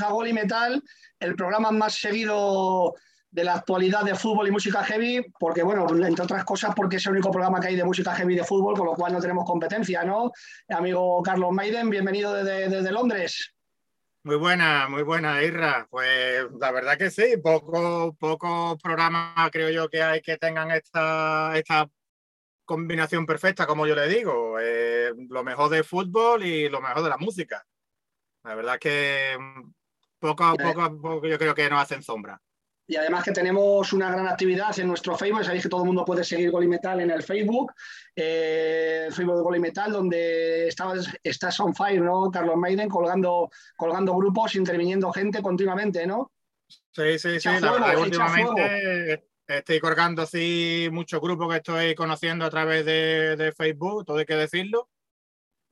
A Gol y Metal, el programa más seguido de la actualidad de fútbol y música heavy, porque, bueno, entre otras cosas, porque es el único programa que hay de música heavy de fútbol, con lo cual no tenemos competencia, ¿no? Amigo Carlos Maiden, bienvenido desde, Londres. Muy buena, muy buena, Irra. Pues la verdad que sí, poco, poco programas creo yo que hay que tengan esta, esta combinación perfecta, como yo le digo. Eh, lo mejor de fútbol y lo mejor de la música. La verdad que mm, poco a poco, yo creo que nos hacen sombra. Y además que tenemos una gran actividad en nuestro Facebook, sabéis que todo el mundo puede seguir Golimetal en el Facebook, eh, el Facebook de Golimetal, donde estás on fire, ¿no, Carlos Maiden? Colgando, colgando grupos, interviniendo gente continuamente, ¿no? Sí, sí, sí, la verdad últimamente estoy colgando así muchos grupos que estoy conociendo a través de, de Facebook, todo hay que decirlo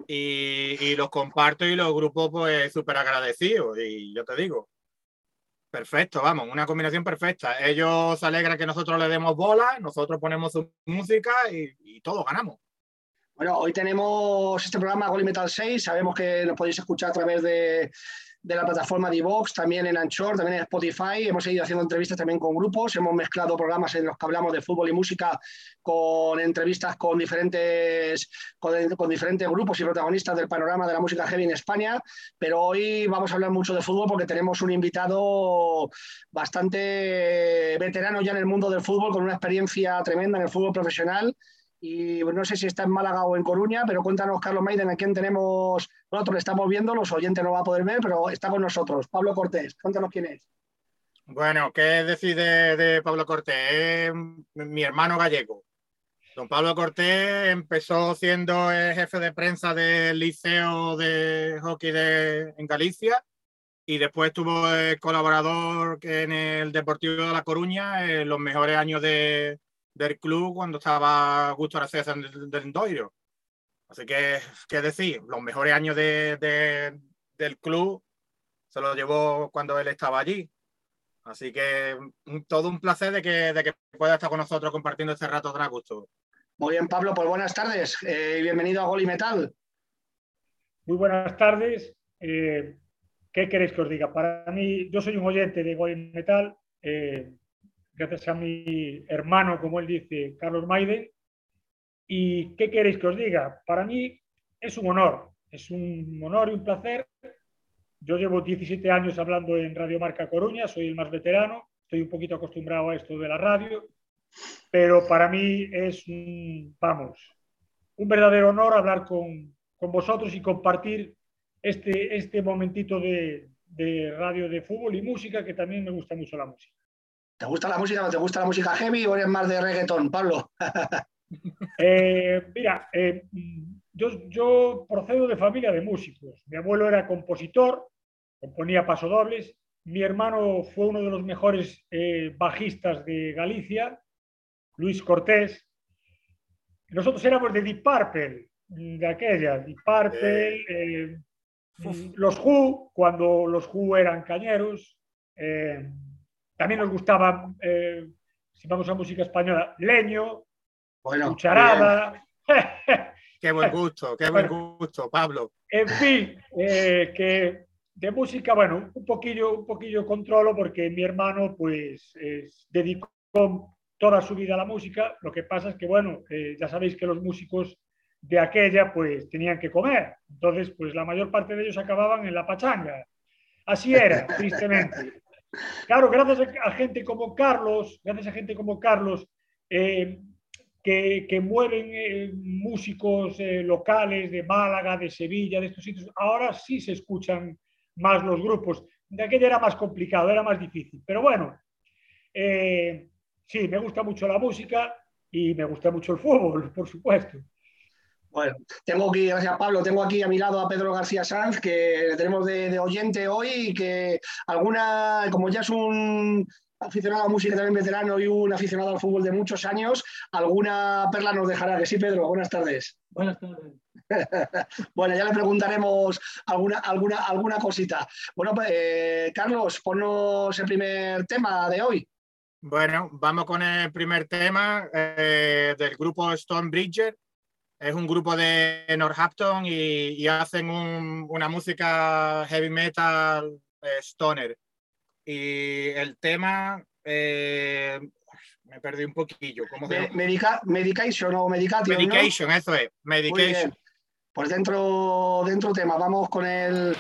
y, los comparto y los grupos pues súper agradecidos y yo te digo, perfecto, vamos, una combinación perfecta. Ellos se alegran que nosotros le demos bola, nosotros ponemos su música y, y todos ganamos. Bueno, hoy tenemos este programa Gol Metal 6, sabemos que nos podéis escuchar a través de de la plataforma de Vox, también en Anchor, también en Spotify. Hemos seguido haciendo entrevistas también con grupos, hemos mezclado programas en los que hablamos de fútbol y música con entrevistas con diferentes, con, diferentes grupos y protagonistas del panorama de la música heavy en España. Pero hoy vamos a hablar mucho de fútbol porque tenemos un invitado bastante veterano ya en el mundo del fútbol, con una experiencia tremenda en el fútbol profesional y no sé si está en Málaga o en Coruña, pero cuéntanos, Carlos Maiden, a quién tenemos, nosotros le estamos viendo, los oyentes no va a poder ver, pero está con nosotros. Pablo Cortés, cuéntanos quién es. Bueno, ¿qué decir de, Pablo Cortés? Es mi hermano gallego. Don Pablo Cortés empezó siendo el jefe de prensa del Liceo de Hockey de, en Galicia y después estuvo colaborador en el Deportivo de La Coruña en los mejores años de, del club cuando estaba Augusto Araceli del, del Doiro. Así que, ¿qué decir? Los mejores años de, del club se los llevó cuando él estaba allí. Así que todo un placer de que, de que pueda estar con nosotros compartiendo este rato tan a gusto. Muy bien, Pablo, pues buenas tardes eh, y bienvenido a Gol y Metal. Muy buenas tardes. Eh, ¿Qué queréis que os diga? Para mí, yo soy un oyente de Gol y Metal. Eh, gracias a mi hermano, como él dice, Carlos Maiden. ¿Y qué queréis que os diga? Para mí es un honor, es un honor y un placer. Yo llevo 17 años hablando en Radio Marca Coruña, soy el más veterano, estoy un poquito acostumbrado a esto de la radio, pero para mí es un, vamos, un verdadero honor hablar con, con vosotros y compartir este, este momentito de, de radio de fútbol y música, que también me gusta mucho la música. ¿Te gusta la música? ¿Te gusta la música heavy o eres más de reggaetón, Pablo? Eh, mira, eh, yo, procedo de familia de músicos. Mi abuelo era compositor, componía pasodobles. Mi hermano fue uno de los mejores eh, bajistas de Galicia, Luis Cortés. Nosotros éramos de Deep Purple, de aquella, Deep Purple, los Who, cuando los Who eran cañeros. También nos gustaba, eh, si vamos a música española, Leño, bueno, Cucharada. qué buen gusto, qué buen gusto, Pablo. En fin, eh, que de música, bueno, un poquillo, un poquillo controlo porque mi hermano pues dedicó toda su vida a la música. Lo que pasa es que, bueno, eh, ya sabéis que los músicos de aquella pues tenían que comer. Entonces, pues la mayor parte de ellos acababan en la pachanga. Así era, tristemente. Claro, gracias a gente como Carlos, gracias a gente como Carlos, eh, que, mueven eh, músicos eh, locales de Málaga, de Sevilla, de estos sitios, ahora sí se escuchan más los grupos. De aquella era más complicado, era más difícil. Pero bueno, sí, me gusta mucho la música y me gusta mucho el fútbol, por supuesto. Bueno, tengo aquí, gracias Pablo, tengo aquí a mi lado a Pedro García Sanz, que le tenemos de, oyente hoy y que alguna, como ya es un aficionado a la música también veterano y un aficionado al fútbol de muchos años, alguna perla nos dejará. Que sí, Pedro, buenas tardes. Buenas tardes. bueno, ya le preguntaremos alguna, alguna, alguna cosita. Bueno, pues, eh, Carlos, ponnos el primer tema de hoy. Bueno, vamos con el primer tema eh, del grupo Stone Bridger es un grupo de Northampton y, hacen una música heavy metal eh, stoner. Y el tema, eh, me perdí un poquillo. ¿Cómo medication o medication. Medication, eso es. Medication. Pues dentro, dentro tema, vamos con el.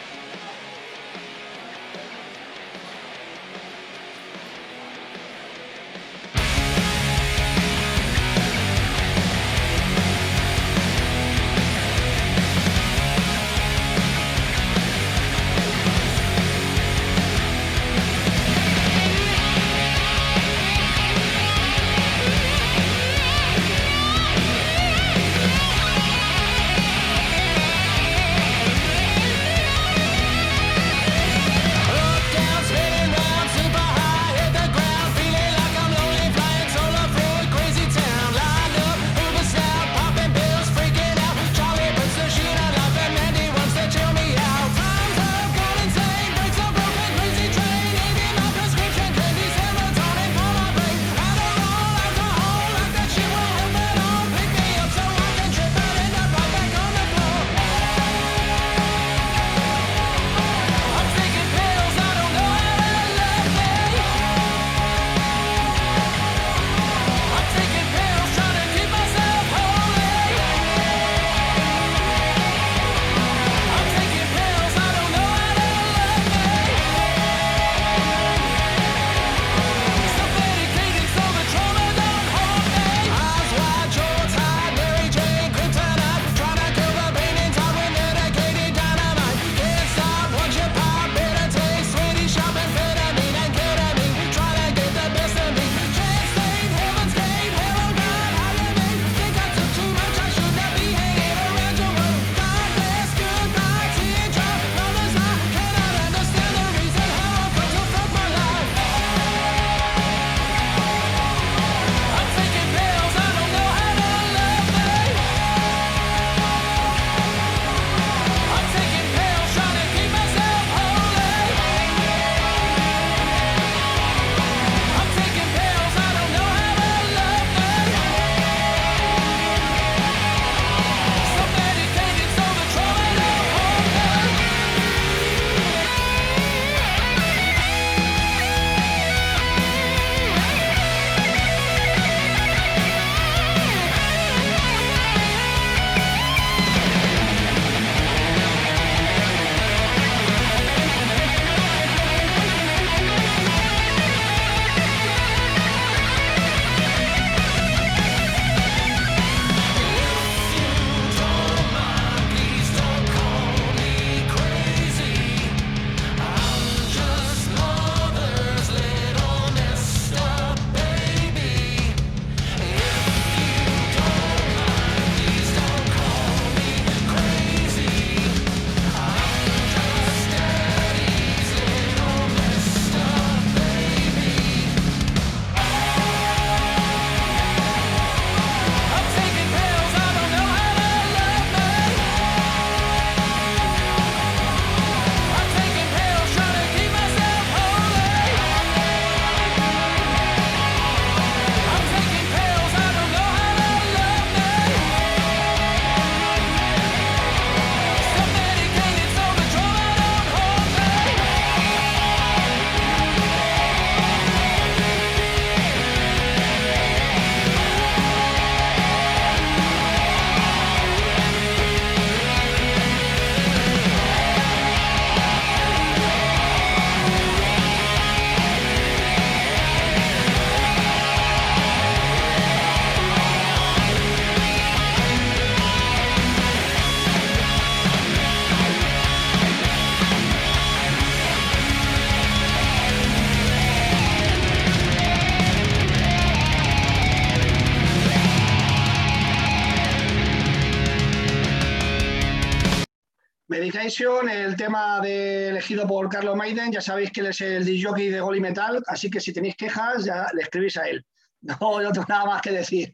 El tema de, elegido por Carlos Maiden, ya sabéis que él es el jockey de Gol y Metal, así que si tenéis quejas, ya le escribís a él. No, yo tengo nada más que decir.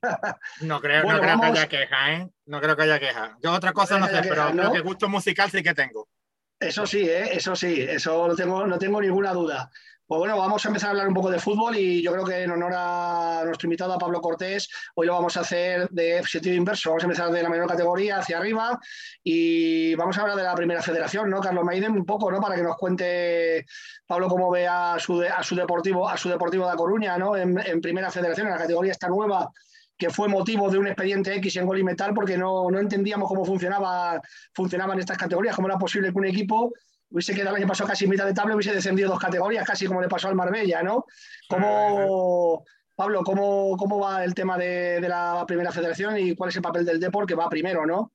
No creo, no que haya queja, ¿eh? No creo que haya queja. Yo otra cosa no, sé, pero creo que gusto musical sí que tengo. Eso sí, ¿eh? eso sí, eso no tengo, no tengo ninguna duda. Pues bueno, vamos a empezar a hablar un poco de fútbol y yo creo que en honor a nuestro invitado, a Pablo Cortés, hoy lo vamos a hacer de sentido inverso. Vamos a empezar de la menor categoría hacia arriba y vamos a hablar de la primera federación, ¿no? Carlos Maiden, un poco, ¿no? Para que nos cuente Pablo cómo ve a su, a su deportivo, a su deportivo de Coruña, ¿no? En, primera federación, en la categoría esta nueva que fue motivo de un expediente X en Gol y Metal porque no, no entendíamos cómo funcionaba, funcionaban estas categorías, cómo era posible que un equipo hubiese quedado el año pasado casi mitad de tabla, hubiese descendido dos categorías, casi como le pasó al Marbella, ¿no? ¿Cómo, Pablo, cómo, cómo va el tema de, la primera federación y cuál es el papel del deporte que va primero, ¿no?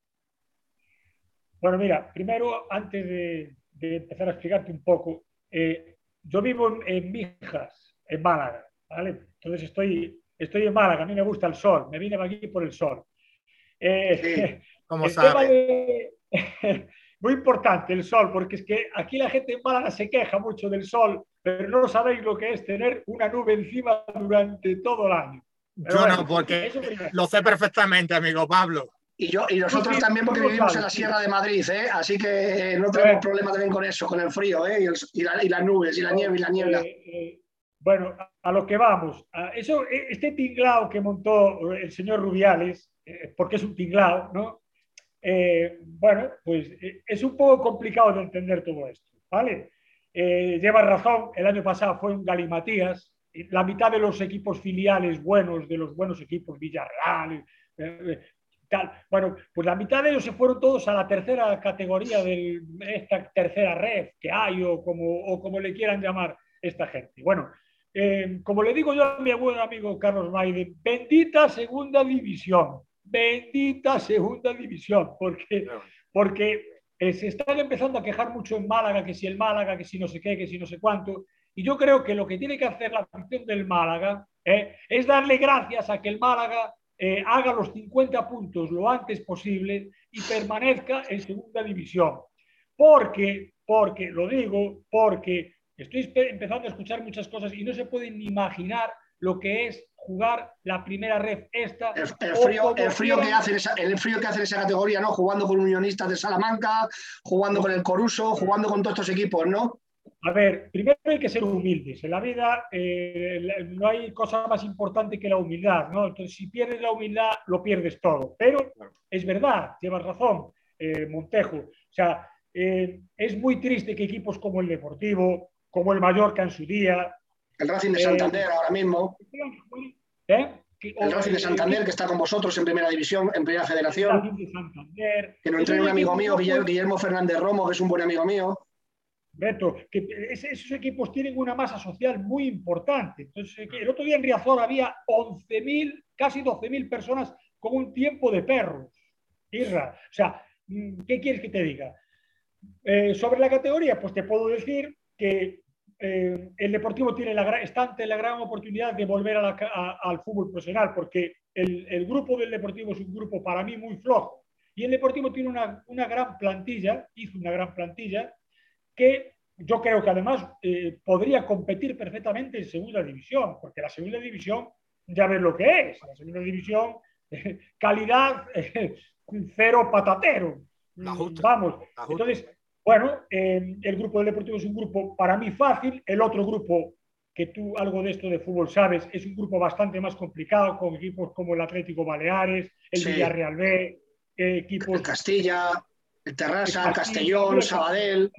Bueno, mira, primero, antes de, empezar a explicarte un poco, eh, yo vivo en, Mijas, en Málaga, ¿vale? Entonces estoy, estoy en Málaga, a mí me gusta el sol, me vine aquí por el sol. Eh, sí, como sabe. muy importante el sol, porque es que aquí la gente en Málaga se queja mucho del sol, pero no sabéis lo que es tener una nube encima durante todo el año. yo no, porque lo sé perfectamente, amigo Pablo. Y, yo, y nosotros también porque vivimos en la Sierra de Madrid, ¿eh? así que no tenemos problema también con eso, con el frío ¿eh? y, las nubes y la nieve y la niebla. Eh, eh, bueno, a lo que vamos. eso, este tinglao que montó el señor Rubiales, porque es un tinglao, ¿no? Eh, bueno, pues eh, es un poco complicado de entender todo esto, ¿vale? Eh, lleva razón, el año pasado fue un galimatías, la mitad de los equipos filiales buenos, de los buenos equipos, Villarreal, tal, bueno, pues la mitad de ellos se fueron todos a la tercera categoría de esta tercera red que hay o como, o como le quieran llamar esta gente. Bueno, como le digo yo a mi buen amigo Carlos Maiden, bendita segunda división bendita segunda división, porque, porque eh, se están empezando a quejar mucho en Málaga, que si el Málaga, que si no sé qué, que si no sé cuánto. Y yo creo que lo que tiene que hacer la afición del Málaga eh, es darle gracias a que el Málaga eh, haga los 50 puntos lo antes posible y permanezca en segunda división. Porque, porque, lo digo, porque estoy empezando a escuchar muchas cosas y no se pueden ni imaginar lo que es jugar la primera red esta. El, frío, el, frío que hace esa, el frío que hace esa categoría, ¿no? Jugando con Unionistas de Salamanca, jugando con el Coruso, jugando con todos estos equipos, ¿no? A ver, primero hay que ser humildes. En la vida eh, no hay cosa más importante que la humildad, ¿no? Entonces, si pierdes la humildad, lo pierdes todo. Pero es verdad, llevas razón, eh, Montejo. O sea, eh, es muy triste que equipos como el Deportivo, como el Mallorca en su día, el Racing de Santander ahora mismo. ¿Eh? El Racing de Santander, que está con vosotros en primera división, en primera federación. Que nos entrena un amigo mío, Guillermo Fernández Romo, que es un buen amigo mío. Beto, que esos equipos tienen una masa social muy importante. Entonces, el otro día en Riazor había 11.000, casi 12.000 personas con un tiempo de perros. Irra. O sea, mm, ¿qué quieres que te diga? Eh, sobre la categoría, pues te puedo decir que eh, el Deportivo tiene la, está ante la gran oportunidad de volver al fútbol profesional, porque el, grupo del Deportivo es un grupo para mí muy flojo. Y el Deportivo tiene una, gran plantilla, hizo una gran plantilla, que yo creo que además eh, podría competir perfectamente en segunda división, porque la segunda división ya ves lo que es. La segunda división, calidad cero patatero. Vamos, entonces bueno, eh, el grupo del Deportivo es un grupo para mí fácil, el otro grupo, que tú algo de esto de fútbol sabes, es un grupo bastante más complicado, con equipos como el Atlético Baleares, el Villarreal B, equipos... El Castilla, el Terrassa, el Castellón, Sabadell...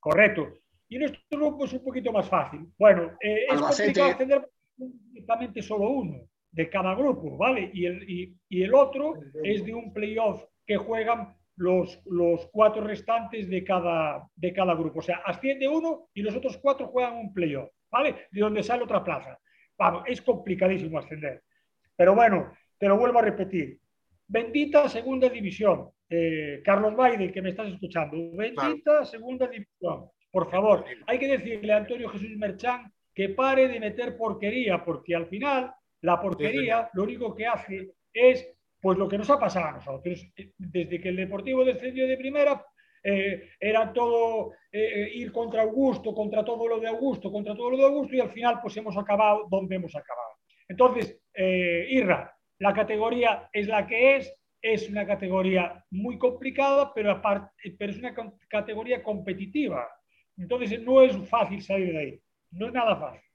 Correcto. Y nuestro grupo es un poquito más fácil. Bueno, eh, es complicado tener únicamente solo uno de cada grupo, ¿vale? Y el, y el otro es de un playoff que juegan los, los cuatro restantes de cada, de cada grupo. O sea, asciende uno y los otros cuatro juegan un playoff, ¿vale? De donde sale otra plaza. Vamos, es complicadísimo ascender. Pero bueno, te lo vuelvo a repetir. Bendita segunda división. Eh, Carlos Baide, que me estás escuchando. Bendita segunda división. Por favor, hay que decirle a Antonio Jesús Merchán que pare de meter porquería, porque al final la porquería lo único que hace es pues lo que nos ha pasado a nosotros, eh, desde que el Deportivo descendió de primera, eh, era todo eh, ir contra Augusto, contra todo lo de Augusto, contra todo lo de Augusto, y al final pues hemos acabado donde hemos acabado. Entonces, Irra, la categoría es la que es, es una categoría muy complicada, pero, aparte, pero es una categoría competitiva. Entonces no es fácil salir de ahí. No es nada fácil.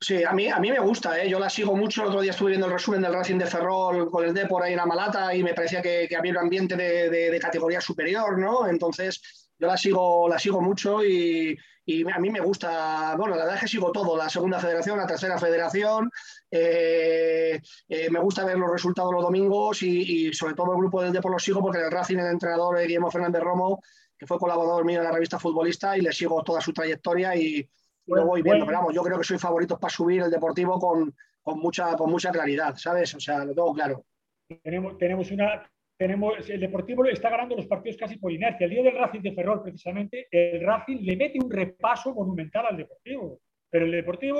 Sí, a mí, a mí me gusta, ¿eh? yo la sigo mucho. El otro día estuve viendo el resumen del Racing de Ferrol con el Depor ahí en la Malata y me parecía que, que había un ambiente de, de, categoría superior, ¿no? Entonces, yo la sigo, la sigo mucho y, y, a mí me gusta, bueno, la verdad es que sigo todo, la segunda federación, la tercera federación. Eh, eh, me gusta ver los resultados los domingos y, y, sobre todo el grupo del Depor lo sigo porque el Racing, el entrenador Guillermo Fernández Romo, que fue colaborador mío en la revista Futbolista y le sigo toda su trayectoria y lo voy viendo. Pero vamos, yo creo que soy favorito para subir el Deportivo con, con, mucha, con mucha claridad, ¿sabes? O sea, lo tengo claro. Tenemos, tenemos una. Tenemos, el Deportivo está ganando los partidos casi por inercia. El día del Racing de Ferrol, precisamente, el Racing le mete un repaso monumental al Deportivo. Pero el Deportivo,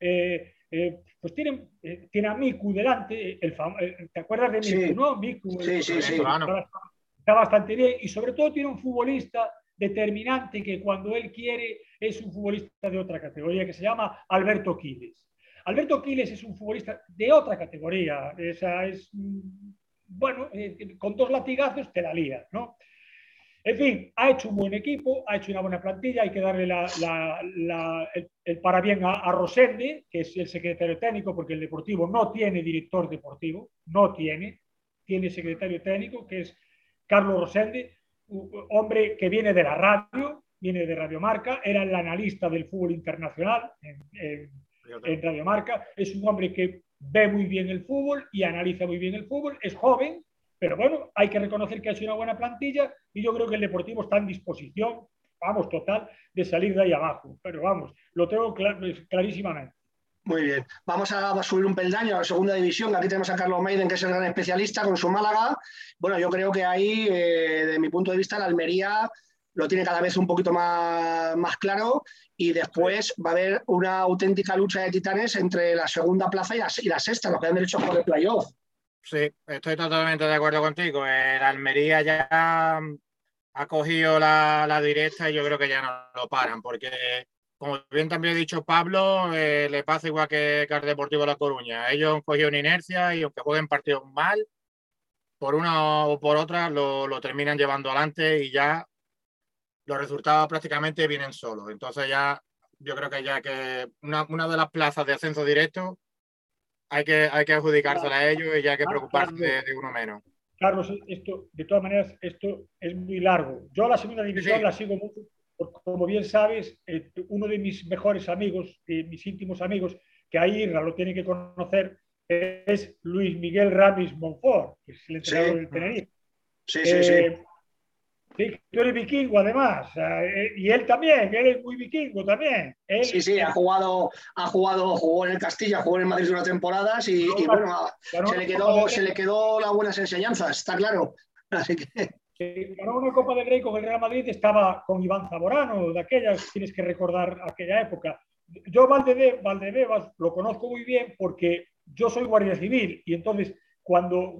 eh, eh, pues tiene, eh, tiene a Miku delante. El ¿Te acuerdas de Miku, sí. no? Miku. Sí, sí, sí. Está, está bastante bien. Y sobre todo tiene un futbolista determinante que cuando él quiere es un futbolista de otra categoría que se llama Alberto Quiles. Alberto Quiles es un futbolista de otra categoría, esa es, mm, bueno, eh, con dos latigazos te la lía, ¿no? En fin, ha hecho un buen equipo, ha hecho una buena plantilla, hay que darle el, el, parabien a, a, Rosende, que es el secretario técnico, porque el Deportivo no tiene director deportivo, no tiene, tiene secretario técnico, que es Carlos Rosende, hombre que viene de la radio, viene de Radio Marca, era el analista del fútbol internacional en, en, en Radio Marca, es un hombre que ve muy bien el fútbol y analiza muy bien el fútbol, es joven, pero bueno, hay que reconocer que ha hecho una buena plantilla y yo creo que el Deportivo está en disposición, vamos, total, de salir de ahí abajo, pero vamos, lo tengo clar clarísimamente. Muy bien. Vamos a subir un peldaño a la segunda división. Aquí tenemos a Carlos Maiden, que es el gran especialista con su Málaga. Bueno, yo creo que ahí, eh, de mi punto de vista, la Almería lo tiene cada vez un poquito más, más claro y después va a haber una auténtica lucha de titanes entre la segunda plaza y la, y la sexta, los que han derecho por el playoff. Sí, estoy totalmente de acuerdo contigo. El Almería ya ha cogido la, la directa y yo creo que ya no lo paran porque como bien también ha dicho Pablo, eh, le pasa igual que, que al Deportivo La Coruña. Ellos han cogido una inercia y aunque jueguen partidos mal, por una o por otra lo, lo, terminan llevando adelante y ya los resultados prácticamente vienen solos. Entonces ya yo creo que ya que una, una de las plazas de ascenso directo hay que, hay que adjudicársela a ellos y ya hay que preocuparse de, de uno menos. Carlos, esto, de todas maneras, esto es muy largo. Yo la segunda división sí. la sigo mucho como bien sabes, eh, uno de mis mejores amigos, eh, mis íntimos amigos, que ahí Irra lo tiene que conocer, es Luis Miguel Ramis Monfort, que es el entrenador sí. del Tenerife. Sí, sí, eh, sí. sí. Tú eres vikingo, además, y él también, él es muy vikingo también. Él, sí, sí, ha jugado, ha jugado, jugó en el Castilla, jugó en el Madrid unas temporadas y, no, y bueno, se, le quedó, se le quedó las buenas enseñanzas, está claro. Así que que ganó una Copa del Rey con el Real Madrid estaba con Iván Zamorano, de aquellas, tienes que recordar aquella época. Yo Valdebe, Valdebebas lo conozco muy bien porque yo soy guardia civil y entonces cuando,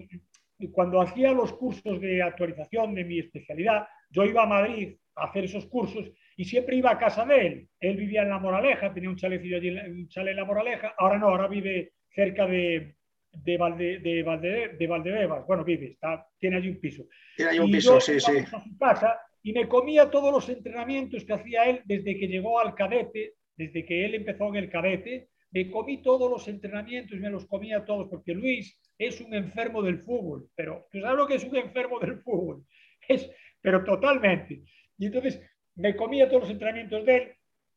cuando hacía los cursos de actualización de mi especialidad, yo iba a Madrid a hacer esos cursos y siempre iba a casa de él. Él vivía en La Moraleja, tenía un chalecillo allí, un chalet en La Moraleja, ahora no, ahora vive cerca de, de, Valde, de, Valde, de Valdebebas. Bueno, vive, está, tiene allí un piso. Tiene allí un y piso, sí, sí. A su casa y me comía todos los entrenamientos que hacía él desde que llegó al cadete, desde que él empezó en el cadete. Me comí todos los entrenamientos, me los comía todos, porque Luis es un enfermo del fútbol. Pero tú sabes lo que es un enfermo del fútbol. Es, pero totalmente. Y entonces me comía todos los entrenamientos de él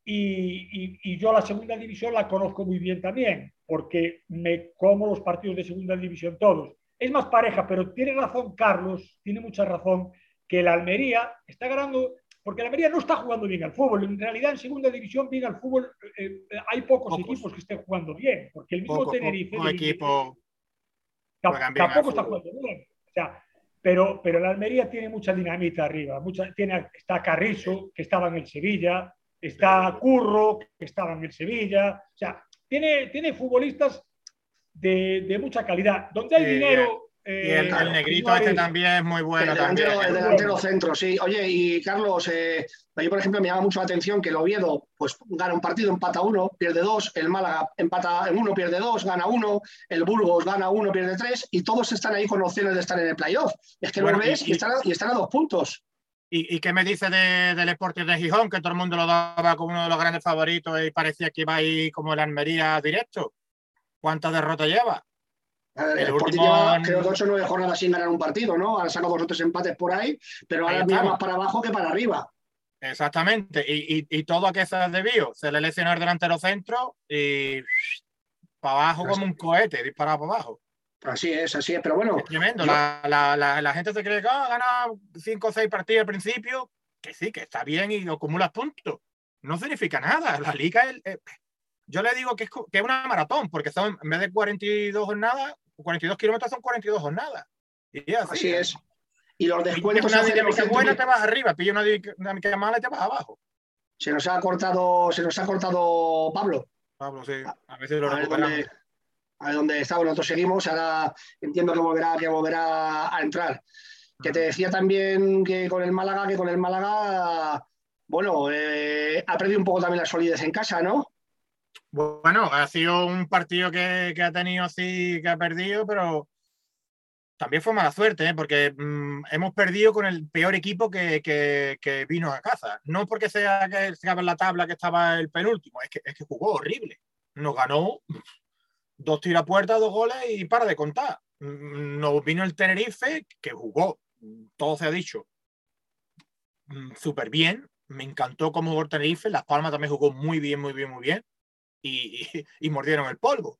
y, y, y, yo la segunda división la conozco muy bien también, porque me como los partidos de segunda división todos. Es más pareja, pero tiene razón Carlos, tiene mucha razón, que la Almería está ganando, porque la Almería no está jugando bien al fútbol. En realidad, en segunda división, bien al fútbol, eh, hay pocos, pocos, equipos que estén jugando bien, porque el mismo poco, Tenerife. Poco equipo tampoco está jugando bien. O sea, pero, pero la Almería tiene mucha dinamita arriba. Mucha, tiene, está Carrizo, que estaba en el Sevilla, está Curro, que estaba en el Sevilla. O sea, tiene, tiene futbolistas de, de mucha calidad. Donde hay sí, dinero, y el, el negrito este también es muy bueno. El también. delantero, el delantero centro, sí. Oye, y Carlos, eh, yo por ejemplo me llama mucho la atención que el Oviedo pues gana un partido, empata uno, pierde dos, el Málaga empata en uno, pierde dos, gana uno, el Burgos gana uno, pierde tres, y todos están ahí con opciones de estar en el playoff. Es que Bueno, lo ves y- y, están, a- y están a dos puntos. ¿Y, y qué me dice de- del Sporting de Gijón? Que todo el mundo lo daba como uno de los grandes favoritos y parecía que iba ahí como el Almería directo. ¿Cuántas derrotas lleva? Ver, El El Sporting último- lleva, creo que ocho o nueve jornadas sin ganar un partido, ¿no? Han sacado dos o tres empates por ahí, pero Ahí ahora mira más para abajo que para arriba. Exactamente. Y, y, y todo a qué se debió. Se le lesionó el delantero centro y para abajo como un cohete, disparado para abajo. Así es, así es. Pero bueno, Es tremendo. yo- La, la, la, la gente se cree que ha ganado cinco o seis partidos al principio. Que sí, que está bien y acumulas puntos. No significa nada. La liga es- yo le digo que es, que es una maratón, porque son en vez de 42 jornadas, 42 kilómetros son 42 jornadas. Y así, así es. Y los descuentos una dinámica buena, te 100.000. vas arriba. Pilla una dinámica mala y te vas abajo. Se nos ha cortado, se nos ha cortado Pablo. Pablo, sí. A veces lo recuperamos. dónde, a está. Bueno, nosotros seguimos. Ahora entiendo que volverá, que volverá a entrar. Que te decía también que con el Málaga, que con el Málaga, bueno, eh, ha perdido un poco también la solidez en casa, ¿no? Bueno, ha sido un partido que, que ha tenido así, que ha perdido, pero también fue mala suerte, ¿eh? porque mm, hemos perdido con el peor equipo que, que- que vino a casa. No porque sea que estaba en la tabla que estaba el penúltimo, es que, es que jugó horrible. Nos ganó dos tirapuertas, dos goles y para de contar. Mm, Nos vino el Tenerife, que jugó, todo se ha dicho, mm, súper bien. Me encantó cómo jugó el Tenerife. Las Palmas también jugó muy bien, muy bien, muy bien y, y- y mordieron el polvo.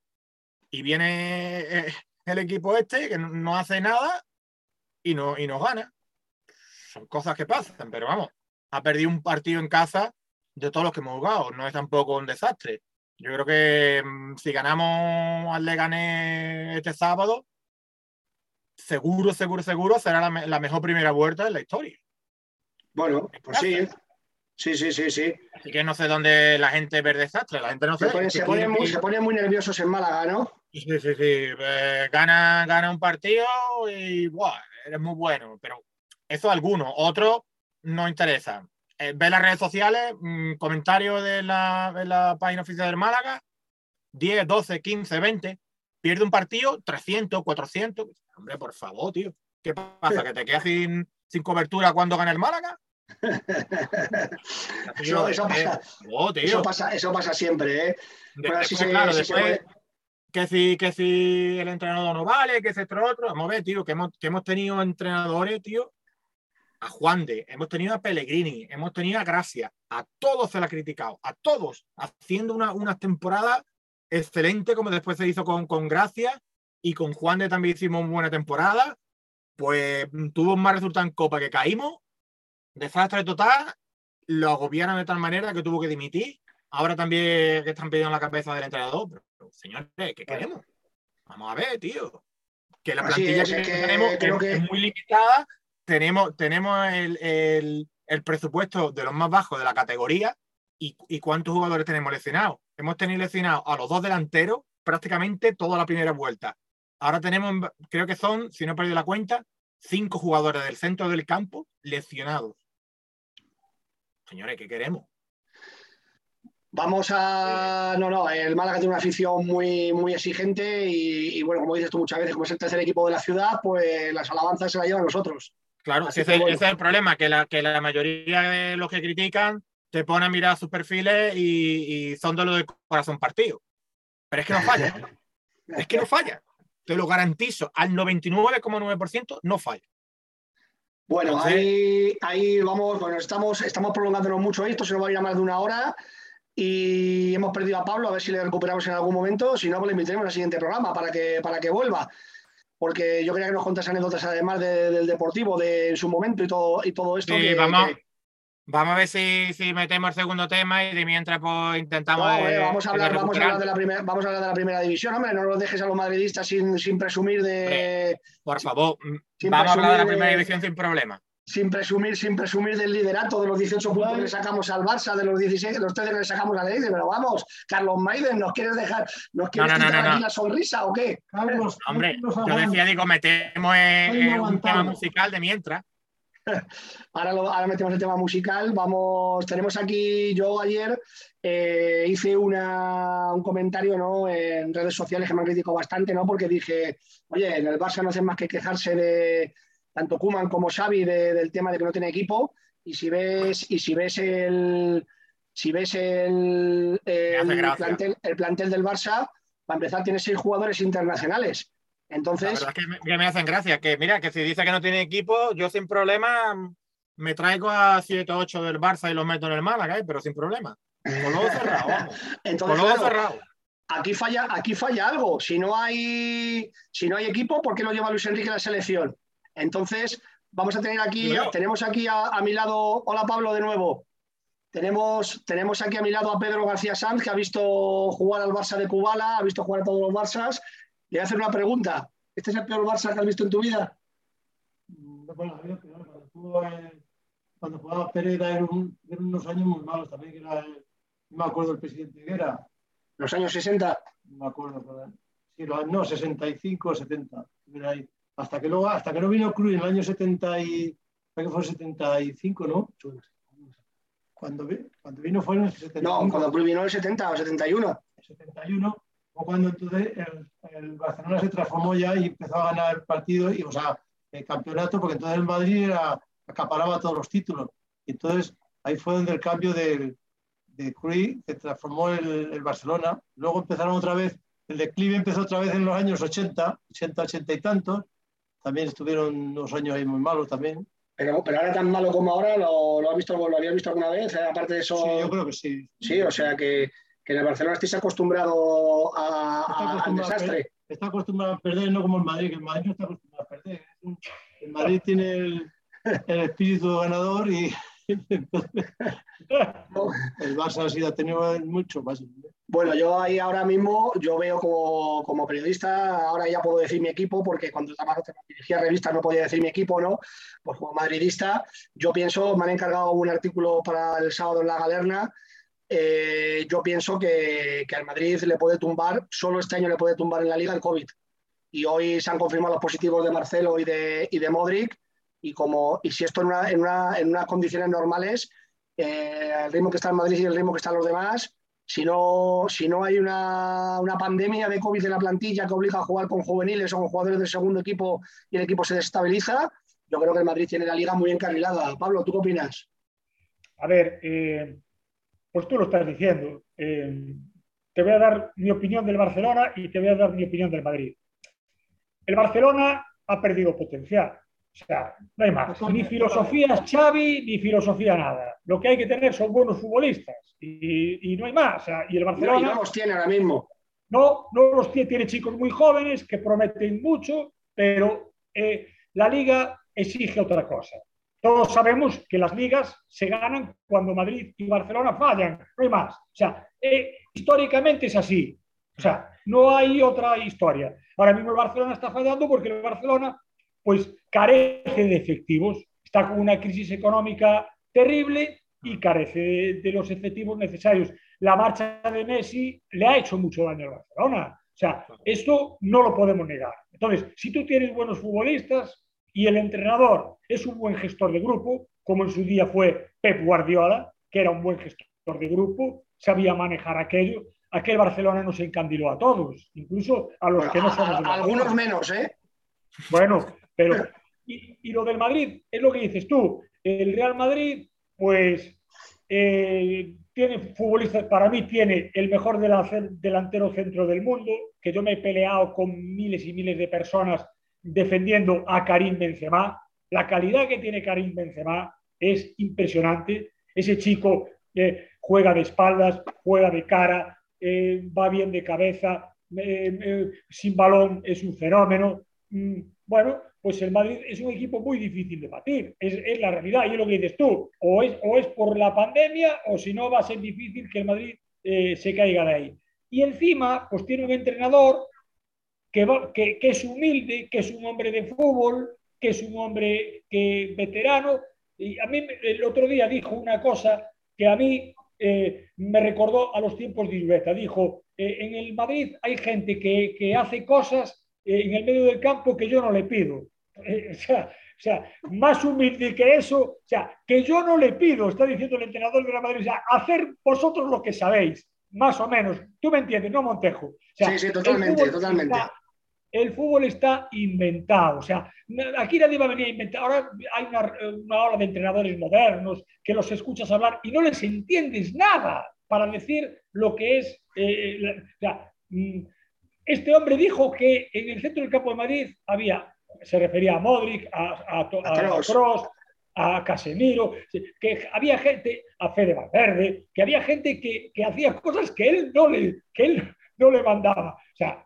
Y viene eh, el equipo este que no, hace nada y, no, y nos gana. Son cosas que pasan, pero vamos, ha perdido un partido en casa de todos los que hemos jugado. No es tampoco un desastre. Yo creo que mm, si ganamos al Leganés este sábado, seguro, seguro, seguro será la, me- la mejor primera vuelta en la historia. Bueno, pues sí. Sí, sí, sí, sí. Así que no sé dónde la gente ve el desastre. La gente no Se ponen muy, se ponen muy nerviosos en Málaga, ¿no? Sí, sí, sí. Eh, gana, gana un partido y ¡buah! eres muy bueno. Pero eso algunos. Otros no interesan. Eh, ve las redes sociales, mm, comentarios de la, de la página oficial del Málaga, 10, 12, 15, 20. Pierde un partido, 300, 400. Hombre, por favor, tío. ¿Qué pasa? ¿Que te quedas sin, sin cobertura cuando gana el Málaga? Eso, eso pasa, oh, eso pasa, eso pasa siempre, ¿eh? Después, se- claro, se puede. que si, que si el entrenador no vale, que si esto otro. Vamos a ver, tío, que hemos, que hemos tenido entrenadores, tío, a Juan de, hemos tenido a Pellegrini, hemos tenido a Gracia, a todos se la ha criticado, a todos, haciendo una, una temporada excelente, como después se hizo con, con Gracia, y con Juan de también hicimos una buena temporada. Pues mm, tuvo un mal resultado en Copa que caímos, desastre total, lo agobiaron de tal manera que tuvo que dimitir. Ahora también que están pidiendo la cabeza del entrenador. Pero, pero, señores, ¿qué queremos? Vamos a ver, tío. Que la Así plantilla es, que, tenemos creo que- es muy limitada. Tenemos, tenemos el, el- presupuesto de los más bajos de la categoría. ¿Y, y cuántos jugadores tenemos lesionados? Hemos tenido lesionados a los dos delanteros prácticamente toda la primera vuelta. Ahora tenemos, creo que son, si no he perdido la cuenta, cinco jugadores del centro del campo lesionados. Señores, ¿qué queremos? Vamos a. No, no, el Málaga tiene una afición muy, muy exigente y, y, bueno, como dices tú muchas veces, como es el tercer equipo de la ciudad, pues las alabanzas se las llevan nosotros. Claro, ese, que bueno. ese es el problema, que la, que la mayoría de los que critican te ponen a mirar sus perfiles y, y son de los de corazón partido. Pero es que no falla. es que no falla. Te lo garantizo, al 99,9% no falla. Bueno, Entonces- ahí, ahí vamos, bueno, estamos, estamos prolongándonos mucho esto, se nos va a ir a más de una hora y hemos perdido a Pablo, a ver si le recuperamos en algún momento, si no, pues le invitaremos al siguiente programa para que, para que vuelva. Porque yo quería que nos contas anécdotas además de- del deportivo, de su momento y todo, y todo esto. Sí, que- vamos, que- vamos a ver si, si metemos el segundo tema y de mientras pues intentamos. No, de- vamos, a de hablar, vamos, a hablar de la primera, vamos a hablar de la primera división, hombre, no nos dejes a los madridistas sin, sin presumir de... Por favor, Sin vamos a hablar de la primera de- división sin problema. Sin presumir, sin presumir del liderato de los 18 puntos que le sacamos al Barça, de los 16, los 13 que le sacamos al Leite, pero vamos, Carlos Maiden, ¿nos quieres dejar, nos quieres no, aquí la sonrisa o qué? Carlos, Hombre, yo decía, digo, metemos en, un tema musical de mientras. Ahora, ahora, metemos el tema musical. Vamos, tenemos aquí, yo ayer eh, hice una, un comentario ¿no? en redes sociales que me han criticado bastante, ¿no? porque dije, oye, en el Barça no hacen más que quejarse de, tanto Kuman como Xavi del tema de que no tiene equipo y si ves y si ves el si ves el, plantel, el plantel del Barça, para empezar tiene seis jugadores internacionales. Entonces, la verdad es que me, hacen gracia, que mira, que si dice que no tiene equipo, yo sin problema me traigo a 7 o 8 del Barça y los meto en el Málaga, ¿eh? pero sin problema. Con luego cerrado, Entonces, cerrado. Aquí falla, aquí falla algo. Si no hay, si no hay equipo, ¿por qué no lleva Luis Enrique a la selección? Entonces, vamos a tener aquí, tenemos aquí a, mi lado, hola Pablo de nuevo. Tenemos, tenemos aquí a mi lado a Pedro García Sanz, que ha visto jugar al Barça de Cubala, ha visto jugar a todos los Barças. Le voy a hacer una pregunta. ¿Este es el peor Barça que has visto en tu vida? Bueno, cuando jugaba Pereira eran, unos años muy malos también, que era, no me acuerdo el presidente que era. ¿Los años 60? No me acuerdo, sí, no, 65 o 70. Ahí hasta que, luego, hasta que no vino Cruz en el año 70 y, que fue 75, ¿no? Cuando, cuando vino fue en el 75. No, cuando Cruz vino en el 70 o 71. El 71 fue cuando entonces el, Barcelona se transformó ya y empezó a ganar el partido, y, o sea, el campeonato, porque entonces el Madrid era, acaparaba todos los títulos. Y entonces ahí fue donde el cambio de, de Cruz se transformó el, el Barcelona. Luego empezaron otra vez, el declive empezó otra vez en los años 80, 80, 80 y tantos, también estuvieron unos años ahí muy malos también. Pero, pero ahora tan malo como ahora, ¿lo, lo, has visto, ¿lo habías visto alguna vez? Eh, aparte de eso. Sí, yo creo que sí. Sí, o sea que, que en el Barcelona estáis acostumbrado a, al desastre. está acostumbrado a perder, no como el Madrid, que el Madrid no está acostumbrado a perder. El Madrid tiene el, el espíritu ganador y, el Barça sí ha tenido mucho más. Bueno, yo ahí ahora mismo, yo veo como, periodista, ahora ya puedo decir mi equipo, porque cuando dirigía revistas no podía decir mi equipo, ¿no? Pues como madridista, yo pienso, me han encargado un artículo para el sábado en La Galerna, eh, yo pienso que, al Madrid le puede tumbar, solo este año le puede tumbar en la liga el COVID. Y hoy se han confirmado los positivos de Marcelo y de, y de Modric, y, como, y si esto en, una, en, una, en unas condiciones normales, eh, el ritmo que está en Madrid y el ritmo que están los demás, si no, si no hay una, una, pandemia de COVID en la plantilla que obliga a jugar con juveniles o con jugadores del segundo equipo y el equipo se desestabiliza, yo creo que el Madrid tiene la liga muy encarrilada. Pablo, ¿tú qué opinas? A ver, eh, pues tú lo estás diciendo. Eh, te voy a dar mi opinión del Barcelona y te voy a dar mi opinión del Madrid. El Barcelona ha perdido potencial. O sea, no hay más. Ni filosofía Xavi, ni filosofía nada. Lo que hay que tener son buenos futbolistas. Y, no hay más. O sea, y el Barcelona. No, los tiene ahora mismo. No, no los tiene. Tiene chicos muy jóvenes que prometen mucho, pero eh, la liga exige otra cosa. Todos sabemos que las ligas se ganan cuando Madrid y Barcelona fallan. No hay más. O sea, eh, históricamente es así. O sea, no hay otra historia. Ahora mismo el Barcelona está fallando porque el Barcelona pues carece de efectivos, está con una crisis económica terrible y carece de, los efectivos necesarios. La marcha de Messi le ha hecho mucho daño al Barcelona. O sea, esto no lo podemos negar. Entonces, si tú tienes buenos futbolistas y el entrenador es un buen gestor de grupo, como en su día fue Pep Guardiola, que era un buen gestor de grupo, sabía manejar aquello, aquel Barcelona nos encandiló a todos, incluso a los que no somos. algunos menos, ¿eh? Bueno, pero, y, lo del Madrid, es lo que dices tú. El Real Madrid, pues, eh, tiene futbolistas, para mí tiene el mejor delantero centro del mundo, que yo me he peleado con miles y miles de personas defendiendo a Karim Benzema. La calidad que tiene Karim Benzema es impresionante. Ese chico eh, juega de espaldas, juega de cara, eh, va bien de cabeza, sin balón es un fenómeno. Mm, bueno, pues el Madrid es un equipo muy difícil de batir. Es, la realidad, y es lo que dices tú. O es, o es por la pandemia, o si no, va a ser difícil que el Madrid eh, se caiga de ahí. Y encima, pues tiene un entrenador que, es humilde, que es un hombre de fútbol, que es un hombre que, veterano. Y a mí el otro día dijo una cosa que a mí eh, me recordó a los tiempos de Irueta. Dijo, eh, en el Madrid hay gente que, hace cosas en el medio del campo que yo no le pido. o, sea, o sea, más humilde que eso, o sea, que yo no le pido, está diciendo el entrenador de la Madrid, o sea, hacer vosotros lo que sabéis, más o menos. ¿Tú me entiendes, no, Montejo? sí, sí, totalmente, totalmente el fútbol está inventado. O sea, aquí nadie va a venir a inventar. Ahora hay una, una ola de entrenadores modernos que los escuchas hablar y no les entiendes nada para decir lo que es. Eh, mm, este hombre dijo que en el centro del campo de Madrid había, se refería a Modric, a, a, Kroos, a Casemiro, que había gente, a Fede Valverde, que había gente que, que hacía cosas que él no le, que él no le mandaba. O sea,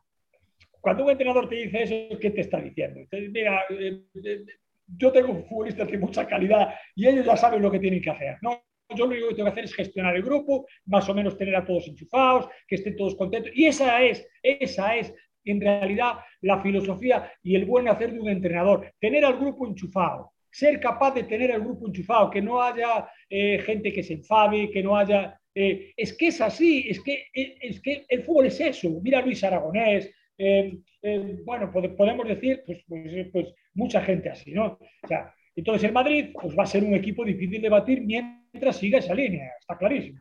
cuando un entrenador te dice eso, ¿qué te está diciendo? mira, eh, eh, yo tengo futbolistas de mucha calidad y ellos ya saben lo que tienen que hacer. ¿no? Yo lo único que tengo que hacer es gestionar el grupo, más o menos tener a todos enchufados, que estén todos contentos. Y esa es, esa es en realidad la filosofía y el buen hacer de un entrenador. Tener al grupo enchufado, ser capaz de tener al grupo enchufado, que no haya eh, gente que se enfade, que no haya... es que es así, es que, es que el fútbol es eso. Mira Luis Aragonés, eh, eh, bueno, podemos decir, pues, pues, pues, mucha gente así, ¿no? O sea, entonces el Madrid pues, va a ser un equipo difícil de batir mientras siga esa línea, está clarísimo.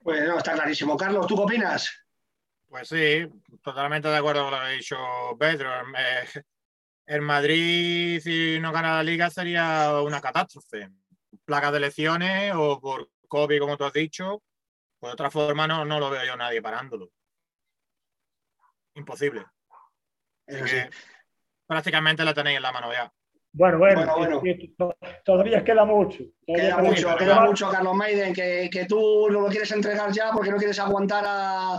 Bueno, está clarísimo. Carlos, ¿tú qué opinas? Pues sí, totalmente de acuerdo con lo que ha dicho Pedro. Eh, el Madrid, si no gana la liga, sería una catástrofe. Plaga de elecciones o por COVID, como tú has dicho. Pues de otra forma, no, no lo veo yo nadie parándolo. Imposible prácticamente la tenéis en la mano ya. Bueno, bueno, todavía queda mucho. queda, mucho, queda mucho, Carlos Maiden, que, que, tú no lo quieres entregar ya porque no quieres aguantar a,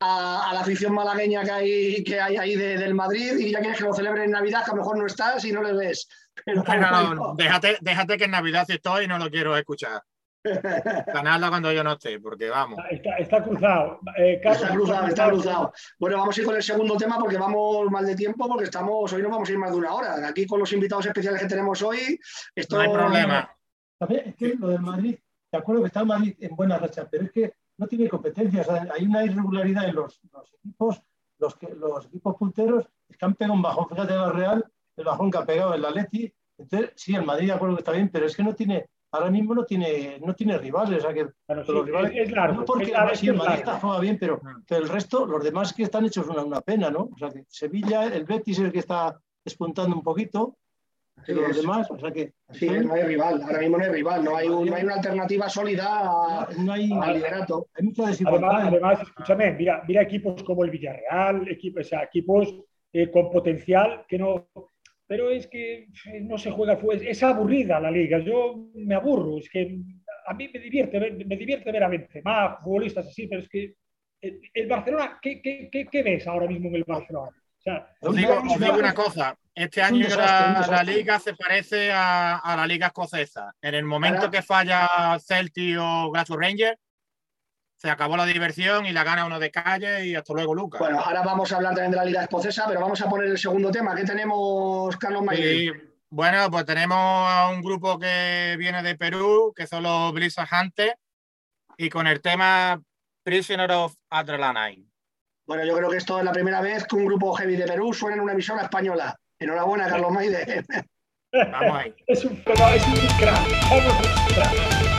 a, la afición malagueña que hay, que hay ahí del Madrid y ya quieres que lo celebre en Navidad, que a lo mejor no estás y no le ves. Pero, no, déjate, déjate que en Navidad estoy y no lo quiero escuchar. Ganarla cuando yo no esté, porque vamos. Está, cruzado. Eh, está cruzado, está cruzado. Bueno, vamos a ir con el segundo tema porque vamos mal de tiempo, porque estamos, hoy nos vamos a ir más de una hora. Aquí con los invitados especiales que tenemos hoy, esto no hay problema. es que lo del Madrid, de acuerdo que está el Madrid en buena racha, pero es que no tiene competencias. hay una irregularidad en los, equipos, los, que, los equipos punteros es que han pegado un bajón. Fíjate la Real, el bajón que ha pegado el Atleti. Entonces, sí, el Madrid de acuerdo que está bien, pero es que no tiene ahora mismo no tiene, no tiene rivales. O sea que los rivales, es, largo, no porque es el Madrid juega bien, pero, el resto, los demás que están hechos una, una pena, ¿no? O sea que Sevilla, el Betis es el que está despuntando un poquito. pero los demás, o sea que. Sí, no hay rival, ahora mismo no hay rival, no hay, no hay una alternativa sólida no hay, al liderato. Hay mucha desigualdad. Además, además escúchame, mira, mira equipos como el Villarreal, equipos, o sea, equipos eh, con potencial que no, pero es que eh, no se juega, es aburrida la liga, yo me aburro, es que a mí me divierte, me divierte ver a Benzema, futbolistas así, pero es que el, Barcelona, ¿qué, qué, qué, ves ahora mismo en el Barcelona? O sea, os, digo, una cosa, este año la, liga se parece a, a, la liga escocesa. En el momento que falla Celtic o Glasgow Rangers, se acabó la diversión y la gana uno de calle y hasta luego, Lucas. Bueno, ahora vamos a hablar también de la Liga Escocesa, pero vamos a poner el segundo tema. ¿Qué tenemos, Carlos Mayer? bueno, pues tenemos a un grupo que viene de Perú, que son los Blizzard Hunters, y con el tema Prisoner of Adrenaline. Bueno, yo creo que esto es la primera vez que un grupo heavy de Perú suena en una emisora española. Enhorabuena, Carlos Maide. Vamos ahí. es un, es un crack.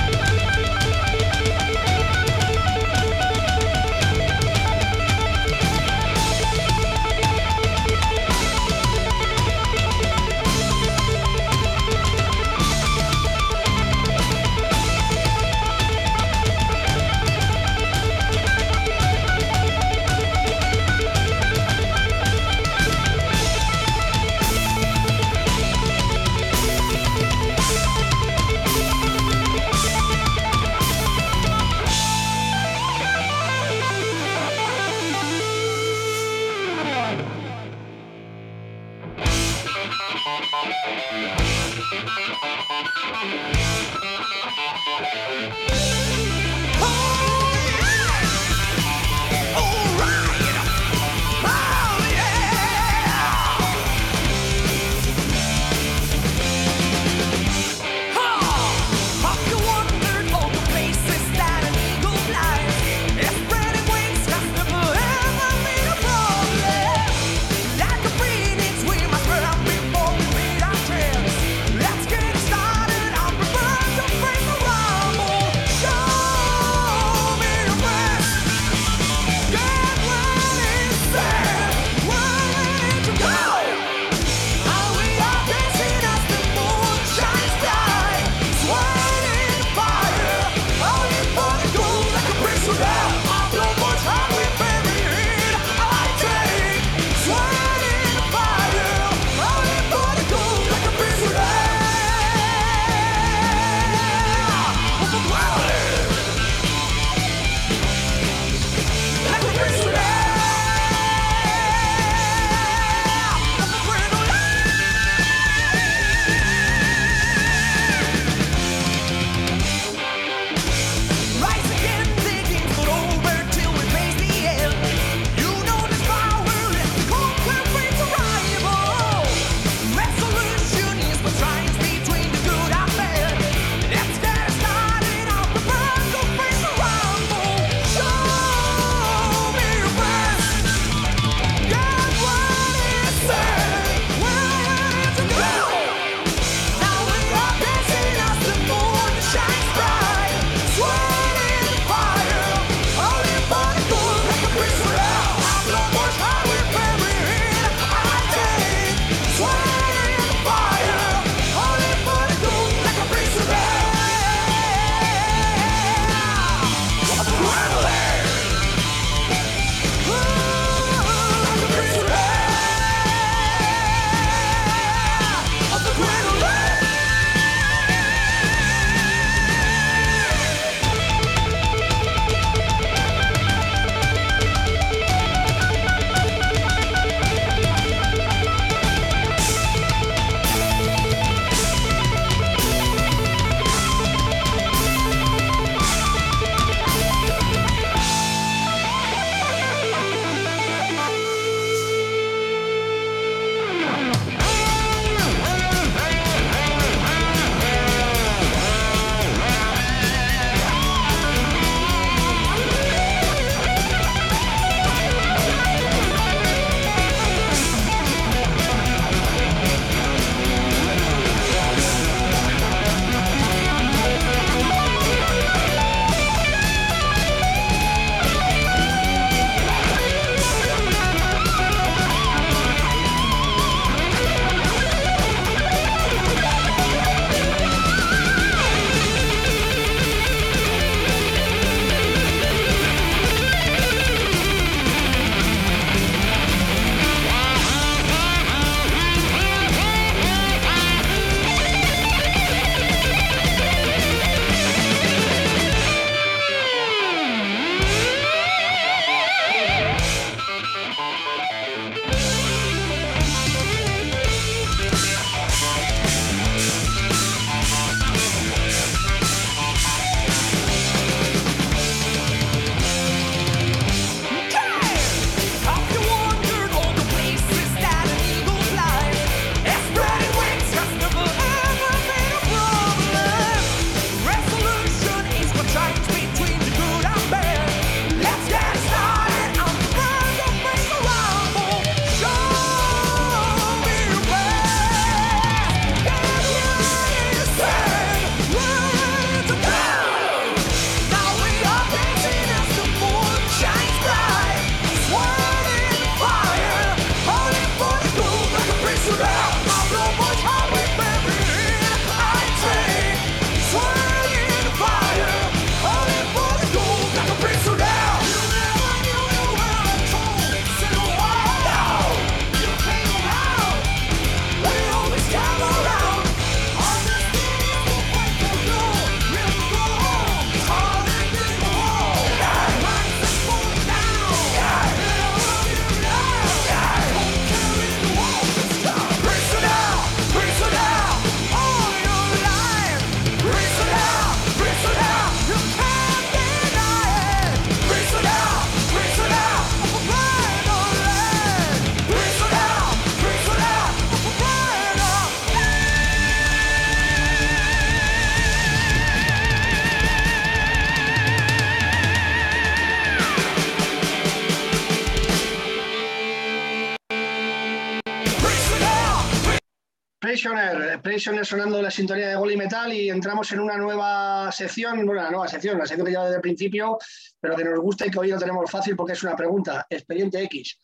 Sonando la sintonía de Gol y Metal y entramos en una nueva sección, bueno, una nueva sección, la sección que lleva desde el principio, pero que nos gusta y que hoy lo tenemos fácil porque es una pregunta, expediente X.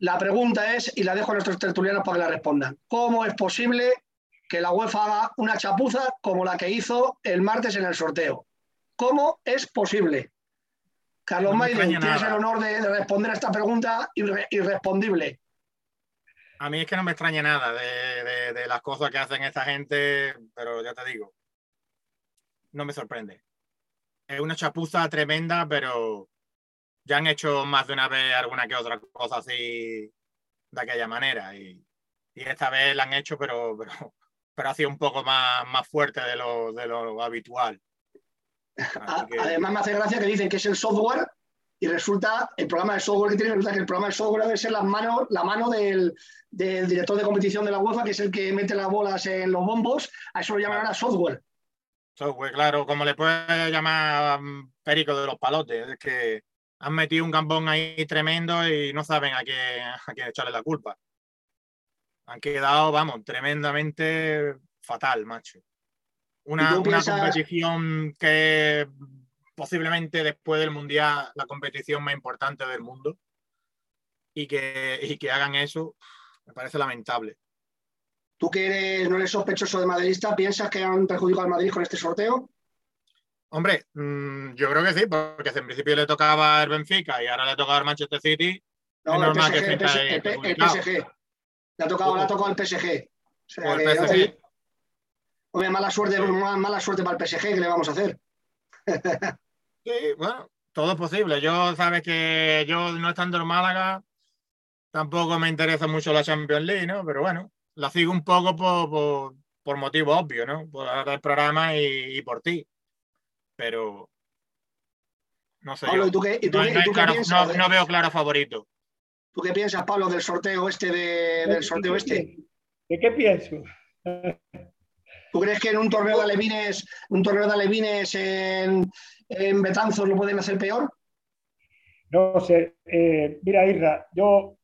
La pregunta es, y la dejo a nuestros tertulianos para que la respondan, ¿cómo es posible que la UEFA haga una chapuza como la que hizo el martes en el sorteo? ¿Cómo es posible? Carlos no Maiden, tienes el honor de, responder a esta pregunta irrespondible. A mí es que no me extraña nada de, las cosas que hacen esta gente, pero ya te digo, no me sorprende. Es una chapuza tremenda, pero ya han hecho más de una vez alguna que otra cosa así de aquella manera. Y, esta vez la han hecho, pero, pero, pero ha sido un poco más, más fuerte de lo, de lo habitual. Además me hace gracia que dicen que es el software y resulta el programa de software que tiene, resulta que el programa de software debe ser la mano, la mano del, director de competición de la UEFA, que es el que mete las bolas en los bombos, a eso lo llaman ahora software. Software, claro, como le puede llamar um, perico de los palotes, es que han metido un gambón ahí tremendo y no saben a quién, a echarle la culpa. Han quedado, vamos, tremendamente fatal, macho. Una, una competición que posiblemente después del Mundial la competición más importante del mundo y que, y que hagan eso me parece lamentable. ¿Tú que eres, no eres sospechoso de madridista, piensas que han perjudicado al Madrid con este sorteo? Hombre, mm, yo creo que sí, porque en principio le tocaba el Benfica y ahora le toca al Manchester City. No, el PSG, el, PSG, Le ha tocado, le ha tocado el PSG. O sea, el PSG. Hombre, mala suerte, mala suerte para el PSG, ¿qué le vamos a hacer? Sí, bueno, todo es posible. Yo, sabes que yo no estando en Málaga, tampoco me interesa mucho la Champions League, ¿no? Pero bueno, la sigo un poco por, por, motivos obvios, ¿no? Por el programa y, por ti. Pero no sé. Pablo, ¿y tú qué, y tú, no, ¿y tú claro, piensas, no, veo claro favorito. ¿Tú qué piensas, Pablo, del sorteo este de, del sorteo este? ¿De qué pienso? ¿Tú crees que en un torneo de alevines, un torneo de alevines en, en Betanzos lo pueden hacer peor? No sé. Eh, mira, Irra, yo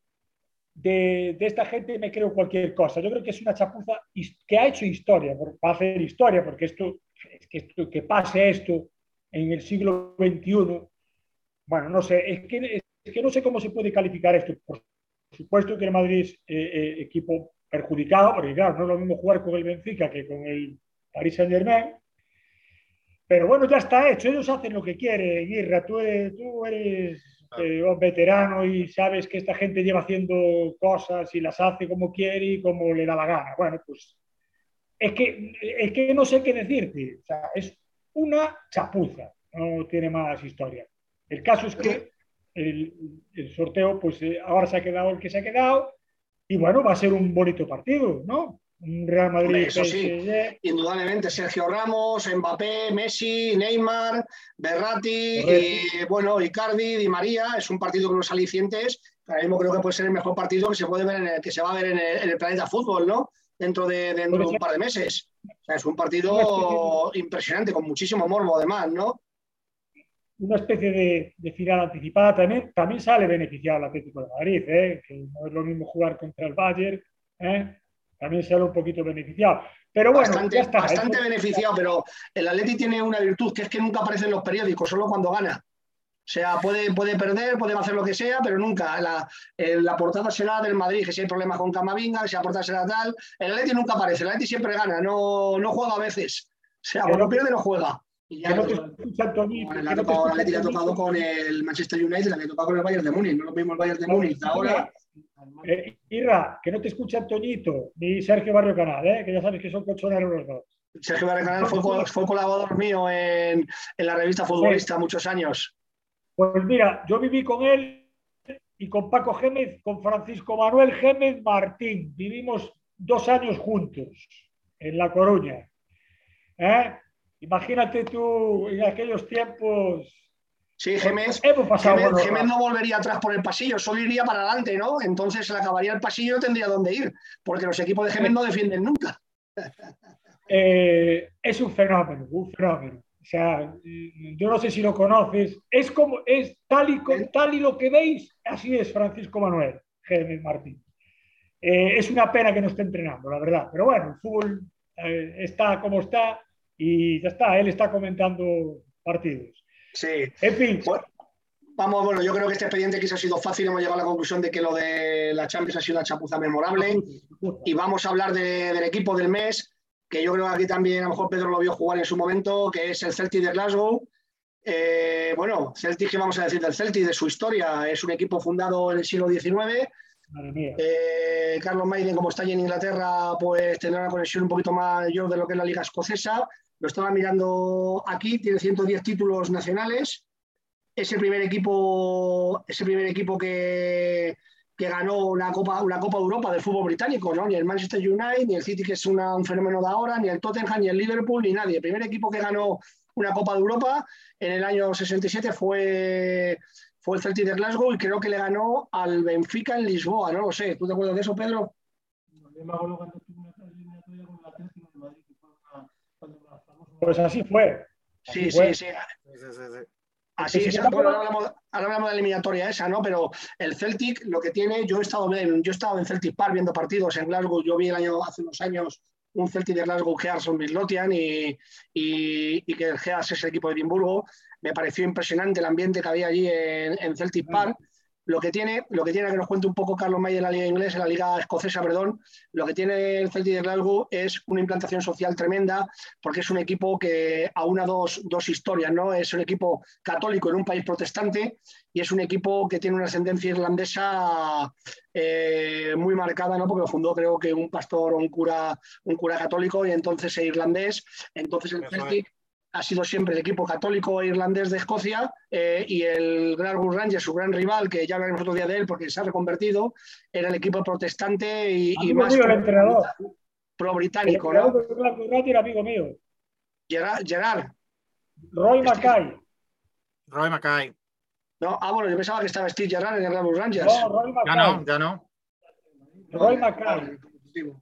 de, esta gente me creo cualquier cosa. Yo creo que es una chapuza que ha hecho historia, va a hacer historia, porque esto, que, que pase esto en el siglo XXI, bueno, no sé, es que, es que no sé cómo se puede calificar esto. Por supuesto que el Madrid es eh, eh, equipo perjudicado, porque claro, no es lo mismo jugar con el Benfica que con el Paris Saint Germain, pero bueno, ya está hecho, ellos hacen lo que quieren, Irra, tú eres, tú eres eh, un veterano y sabes que esta gente lleva haciendo cosas y las hace como quiere y como le da la gana. Bueno, pues es que, es que no sé qué decirte, o sea, es una chapuza, no tiene más historia. El caso es que el, el sorteo, pues eh, ahora se ha quedado el que se ha quedado y bueno, va a ser un bonito partido, ¿no? Real Madrid. Eso sí, indudablemente. Sergio Ramos, Mbappé, Messi, Neymar, Berratti, y, bueno, Icardi, Di María. Es un partido con los alicientes. Ahora mismo creo que puede ser el mejor partido que se puede ver en el, que se va a ver en el, planeta fútbol, ¿no? Dentro de, dentro de un par de meses. es un partido impresionante, con muchísimo morbo además, ¿no? Una especie de, de, final anticipada también, también sale beneficiado el Atlético de Madrid, ¿eh? que no es lo mismo jugar contra el Bayern, ¿eh? También se un poquito beneficiado. Pero bueno, bastante, ya está. Bastante beneficiado, pero el Atleti tiene una virtud que es que nunca aparece en los periódicos, solo cuando gana. O sea, puede, puede perder, puede hacer lo que sea, pero nunca. La, la portada será del Madrid, que si hay problemas con Camavinga, que si la portada será tal. El Atleti nunca aparece, el Atleti siempre gana, no, no juega a veces. O sea, cuando pierde, no juega. Y ya, no te escucha, le ha tocado con el Manchester United, le ha tocado con el Bayern de Múnich. No lo mismo el Bayern de Múnich ahora eh, Irra, que no te escucha Antoñito ni Sergio Barrio Canal, ¿eh? que ya sabes que son cochoneros los dos. Sergio Barrio Canal fue, colaborador mío en, la revista Futbolista muchos años. Pues mira, yo viví con él y con Paco Gémez, con Francisco Manuel Gémez Martín. Vivimos dos años juntos en La Coruña. ¿eh? Imagínate tú en aquellos tiempos Sí, Gémez, Gémez, no volvería atrás por el pasillo, solo iría para adelante, ¿no? Entonces se le acabaría el pasillo y no tendría dónde ir, porque los equipos de Gémez no defienden nunca. Eh, es un fenómeno, un fenómeno. O sea, yo no sé si lo conoces, es como, es tal y, tal y lo que veis, así es Francisco Manuel Gémez Martín. Eh, es una pena que no esté entrenando, la verdad. Pero bueno, el fútbol eh, está como está y ya está, él está comentando partidos. Sí. En fin. vamos, bueno, yo creo que este expediente quizá ha sido fácil. Hemos llegado a la conclusión de que lo de la Champions ha sido una chapuza memorable. Y vamos a hablar del equipo del mes, que yo creo que aquí también a lo mejor Pedro lo vio jugar en su momento, que es el Celtic de Glasgow. Eh, bueno, Celtic, ¿qué vamos a decir del Celtic? De su historia. Es un equipo fundado en el siglo XIX. Eh, Carlos Maiden, como está allí en Inglaterra, pues tendrá una conexión un poquito mayor de lo que es la Liga Escocesa. Lo estaba mirando aquí, tiene 110 títulos nacionales. Es el primer equipo, es primer equipo que, que ganó una Copa, una Copa Europa del fútbol británico, ¿no? Ni el Manchester United, ni el City, que es un fenómeno de ahora, ni el Tottenham, ni el Liverpool, ni nadie. El primer equipo que ganó una Copa de Europa en el año 67 fue, fue el Celtic de Glasgow y creo que le ganó al Benfica en Lisboa, no lo sé. ¿Tú te acuerdas de eso, Pedro? Pues así fue. sí, sí, sí. Así es, ahora, hablamos, de la eliminatoria esa, ¿no? Pero el Celtic lo que tiene, yo he estado en, yo he estado en Celtic Park viendo partidos en Glasgow, yo vi el año, hace unos años un Celtic de Glasgow Gears Midlothian y, y, que el Gears es el equipo de Edimburgo. Me pareció impresionante el ambiente que había allí en, en Celtic Park. Lo que tiene, lo que tiene, que nos cuente un poco Carlos May en la liga inglesa, en la liga escocesa, perdón, lo que tiene el Celtic de Glasgow es una implantación social tremenda, porque es un equipo que aúna dos, dos historias, ¿no? Es un equipo católico en un país protestante y es un equipo que tiene una ascendencia irlandesa eh, muy marcada, ¿no? Porque lo fundó creo que un pastor o un cura, un cura católico y entonces es irlandés. Entonces el Celtic ha sido siempre el equipo católico irlandés de Escocia eh, y el Glasgow Rangers, su gran rival, que ya hablaremos otro día de él porque se ha reconvertido, era el equipo protestante y, y más pro, entrenador. pro británico. El entrenador ¿no? Glasgow Rangers era amigo mío. Gerard. Gerard. Roy este Mackay. Roy Mackay. No, ah, bueno, yo pensaba que estaba Steve Gerrard en el Glasgow Rangers. No, Roy Mackay. Ya no, ya no. Roy Mackay el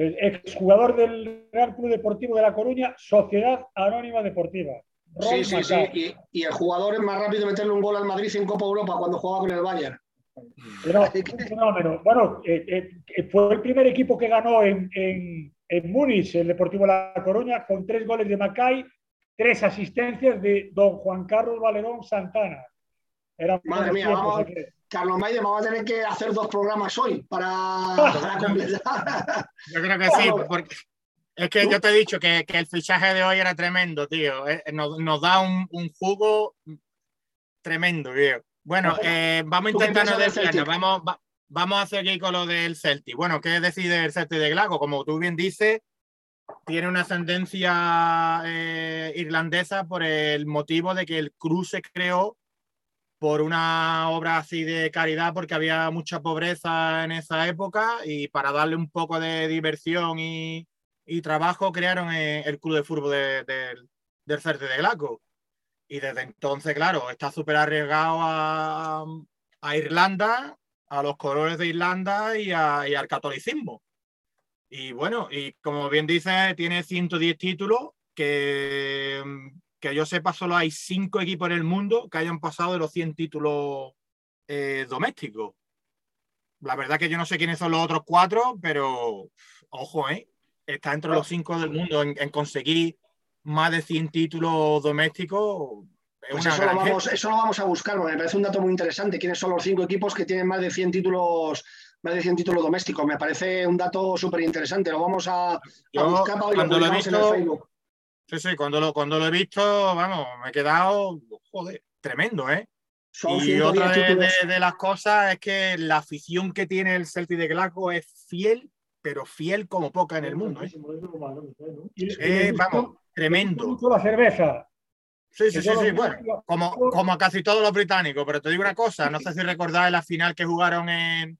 exjugador del Real Club Deportivo de La Coruña, Sociedad Anónima Deportiva. sí, sí, sí. Y, el jugador es más rápido meterle un gol al Madrid en Copa Europa cuando jugaba con el Bayern. Bueno, eh, eh, fue el primer equipo que ganó en, en, en Múnich, el Deportivo de La Coruña, con tres goles de Macay, tres asistencias de don Juan Carlos Valerón Santana. Madre mía, vamos, Carlos Maide, vamos a tener que hacer dos programas hoy para, completar. Yo creo que sí, porque es que yo te he dicho que, el fichaje de hoy era tremendo, tío. Eh, nos, da un, jugo tremendo, tío. Bueno, eh, vamos a intentar no desviarnos. Vamos, vamos a seguir con lo del Celtic. Bueno, ¿qué decide el Celtic de Glago? Como tú bien dices, tiene una ascendencia eh, irlandesa por el motivo de que el club se creó por una obra así de caridad, porque había mucha pobreza en esa época y para darle un poco de diversión y, trabajo crearon eh, el club de fútbol del Certe de Glasgow. Y desde entonces, claro, está súper arriesgado a, Irlanda, a los colores de Irlanda y, y, al catolicismo. Y bueno, y como bien dice, tiene 110 títulos que que yo sepa, solo hay cinco equipos en el mundo que hayan pasado de los 100 títulos eh, domésticos. La verdad que yo no sé quiénes son los otros cuatro, pero ojo, ¿eh? está entre los cinco del mundo en, conseguir más de 100 títulos domésticos. Pues eso, lo vamos, eso, lo vamos, a buscar, porque me parece un dato muy interesante. ¿Quiénes son los cinco equipos que tienen más de 100 títulos, más de 100 títulos domésticos? Me parece un dato súper interesante. Lo vamos a, buscar para cuando lo, he visto, en el Facebook. Sí, sí, cuando lo, cuando lo he visto, vamos, me he quedado, joder, tremendo, ¿eh? y otra de, las cosas es que la afición que tiene el Celtic de Glasgow es fiel, pero fiel como poca en el mundo. ¿eh? eh vamos, tremendo. la cerveza. Sí, sí, sí, sí. Bueno, como, como casi todos los británicos, pero te digo una cosa, no sé si recordáis la final que jugaron en,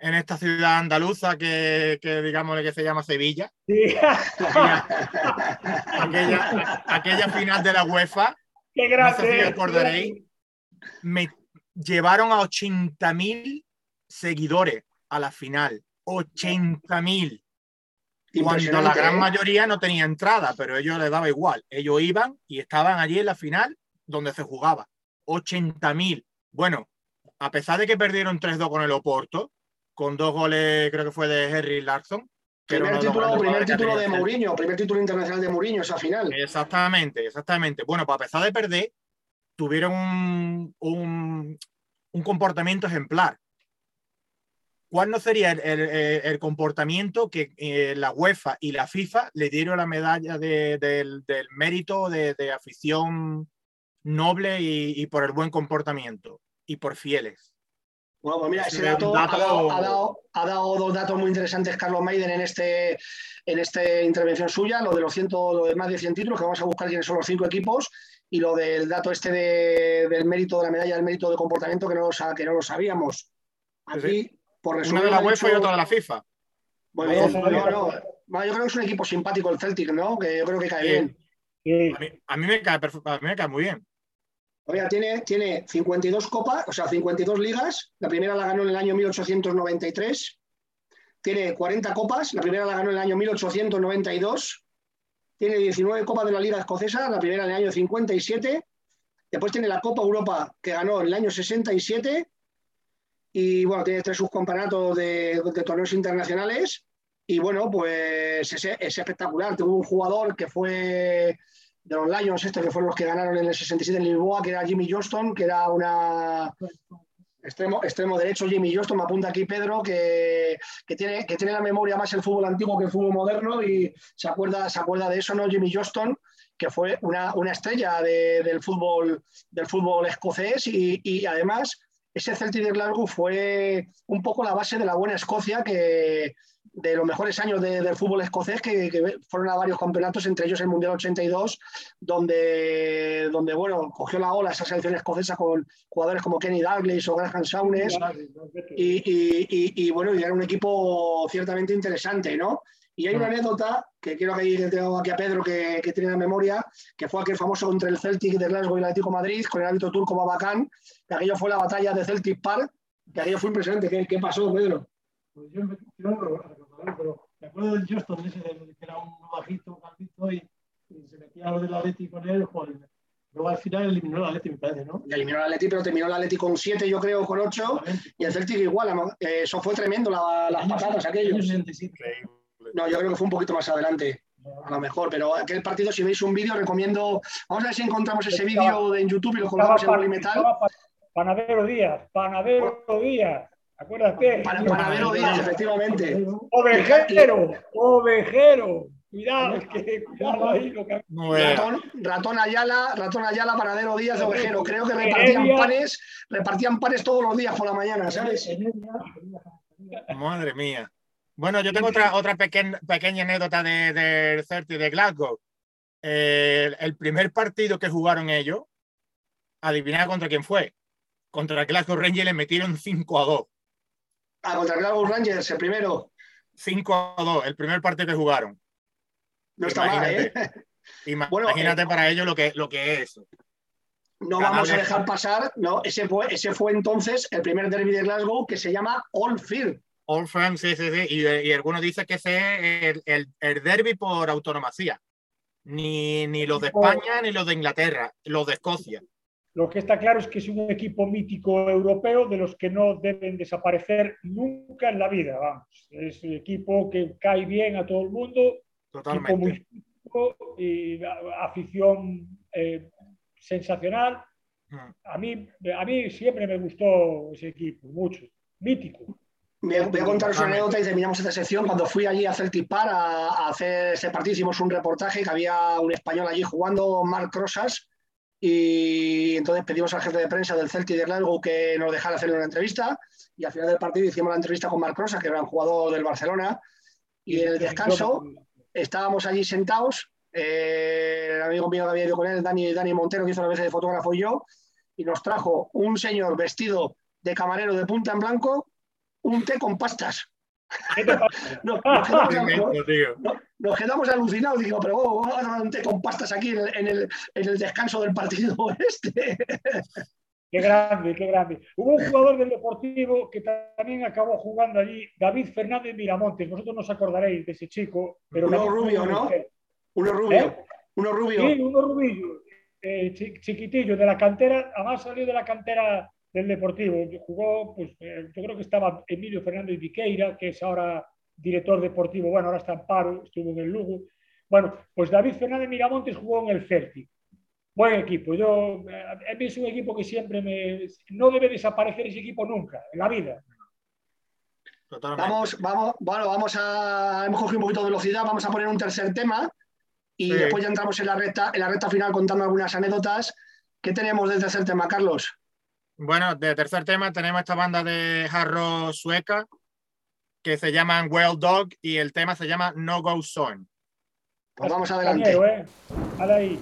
en esta ciudad andaluza que, que digamos que se llama Sevilla. Sí. Aquella, final de la UEFA. Qué grande. No sé Me llevaron a 80.000 seguidores a la final. 80.000. Cuando la gran ¿eh? mayoría no tenía entrada, pero ellos les daba igual. Ellos iban y estaban allí en la final donde se jugaba. 80.000. Bueno, a pesar de que perdieron 3-2 con el Oporto, con dos goles, creo que fue de Henry Larson. Primer título, primer título de Mourinho, primer título internacional de Mourinho, esa final. Exactamente, exactamente. Bueno, pues a pesar de perder, tuvieron un, un, un comportamiento ejemplar. ¿Cuál no sería el, el, el comportamiento que eh, la UEFA y la FIFA le dieron la medalla de, del, del, mérito de, de afición noble y, y, por el buen comportamiento y por fieles? Bueno, pues mira, ese dato, dato... Ha, dado, ha, dado, ha, dado, dos datos muy interesantes Carlos Maiden en este en esta intervención suya, lo de los ciento, lo de más de 100 títulos, que vamos a buscar quiénes son los cinco equipos, y lo del dato este de, del mérito de la medalla del mérito de comportamiento que no lo, que no lo sabíamos. Aquí, sí. por resumir. Una de la UEFA y otra de la FIFA. Muy bien. No, no, no, yo creo que es un equipo simpático el Celtic, ¿no? Que yo creo que cae sí. bien. Sí. A, mí, a, mí, me cae, a mí me cae muy bien. Oiga, tiene, tiene 52 copas, o sea, 52 ligas. La primera la ganó en el año 1893. Tiene 40 copas. La primera la ganó en el año 1892. Tiene 19 copas de la Liga Escocesa. La primera en el año 57. Después tiene la Copa Europa que ganó en el año 67. Y bueno, tiene tres subcampeonatos de, torneos internacionales. Y bueno, pues es, es espectacular. Tuvo un jugador que fue de los Lions, este que fueron los que ganaron en el 67 en Lisboa, que era Jimmy Johnston, que era una extremo, extremo derecho Jimmy Johnston, me apunta aquí Pedro, que, que, tiene, que tiene la memoria más el fútbol antiguo que el fútbol moderno y se acuerda, se acuerda de eso, ¿no? Jimmy Johnston, que fue una, una estrella de, del, fútbol, del fútbol escocés y, y además ese Celtic de Glasgow fue un poco la base de la buena Escocia que, de los mejores años de, del fútbol escocés, que, que, fueron a varios campeonatos, entre ellos el Mundial 82, donde, donde bueno, cogió la ola esa selección escocesa con jugadores como Kenny Dalglish o Graham Saunes, y, y, y, y, bueno, y era un equipo ciertamente interesante, ¿no? Y hay una anécdota que quiero que tengo aquí a Pedro que, que tiene la memoria, que fue aquel famoso entre el Celtic de Glasgow y el Atlético Madrid, con el árbitro turco Babacán, que aquello fue la batalla de Celtic Park, que aquello fue impresionante. ¿Qué, qué pasó, Pedro? Pues yo, yo pero me acuerdo del Justin, ese que era un bajito, bajito y, y, se metía lo del Atleti con él, joder. Luego al final eliminó el Atleti, me parece, ¿no? Eliminó el Atleti, pero terminó el Atleti con 7, yo creo, con 8, y el Celtic igual. Eh, eso fue tremendo, la, las patadas aquellos. No, yo creo que fue un poquito más adelante, a lo mejor, pero aquel partido, si veis un vídeo, recomiendo. Vamos a ver si encontramos ese vídeo en YouTube y lo colgamos en Polimetal. Panadero Díaz, Panadero Díaz. Acuérdate. Para, panadero Díaz, efectivamente. Ovejero, ovejero. Cuidado, que, cuidado ahí. Lo que... ratón, ratón, Ayala, ratón Ayala, panadero Díaz, ovejero. Creo que repartían panes, repartían panes todos los días por la mañana, ¿sabes? Madre mía. Bueno, yo tengo otra, otra pequeña, pequeña anécdota del de Certi de Glasgow. Eh, el primer partido que jugaron ellos, adivinad contra quién fue. Contra Glasgow Rangers le metieron 5 a 2. Ah, contra Glasgow Rangers, el primero. 5 a 2, el primer partido que jugaron. No está imagínate, mal, ¿eh? Imagínate bueno, eh, para ellos lo que, lo que es eso. No vamos a dejar pasar, no, ese fue, ese fue entonces el primer derby de Glasgow que se llama Old Firm. Old Firm, sí, sí, sí. Y, y algunos dicen que ese es el, el, el derby por autonomacía. Ni, ni los de España ni los de Inglaterra, los de Escocia. Lo que está claro es que es un equipo mítico europeo de los que no deben desaparecer nunca en la vida. Vamos. Es un equipo que cae bien a todo el mundo, Totalmente. equipo muy mítico y afición eh, sensacional. Hmm. A mí, a mí siempre me gustó ese equipo, mucho. Mítico. Voy a, voy a contaros una anécdota y terminamos esta sección. Cuando fui allí a Celtic Park a, a hacer ese partido, hicimos un reportaje que había un español allí jugando, Marc Rosas, y entonces pedimos al jefe de prensa del Celtic de Glasgow que nos dejara hacer una entrevista. Y al final del partido hicimos la entrevista con Marc Rosa, que era un jugador del Barcelona, y en el descanso estábamos allí sentados, eh, el amigo mío que había ido con él, Dani, Dani Montero, que hizo la vez de fotógrafo y yo, y nos trajo un señor vestido de camarero de punta en blanco, un té con pastas. nos, nos, quedamos, nos, nos, quedamos, alucinados. Digo, pero vamos a tomar un té con pastas aquí en el, en el, en el descanso del partido este. Qué grande, qué grande. Hubo un jugador del Deportivo que también acabó jugando allí, David Fernández Miramontes. Vosotros no os acordaréis de ese chico. Pero uno rubio, ¿no? Uno rubio. ¿Eh? Uno rubio. Sí, uno rubillo. Eh, chiquitillo, de la cantera, además salió de la cantera del Deportivo. Jugó, pues eh, yo creo que estaba Emilio Fernández Viqueira, que es ahora director deportivo, bueno, ahora está en paro, estuvo en el Lugo. Bueno, pues David Fernández Miramontes jugó en el Celtic. Buen equipo. Yo, eh, es un equipo que siempre me... No debe desaparecer ese equipo nunca, en la vida. Vamos, vamos, bueno, vamos a... Hemos cogido un poquito de velocidad, vamos a poner un tercer tema y después ya entramos en la, recta, en la recta final contando algunas anécdotas. ¿Qué tenemos del tercer tema, Carlos? Bueno, de tercer tema tenemos esta banda de jarro sueca que se llaman Well Dog y el tema se llama No Go Zone. Pues vamos adelante. ¿eh? ahí.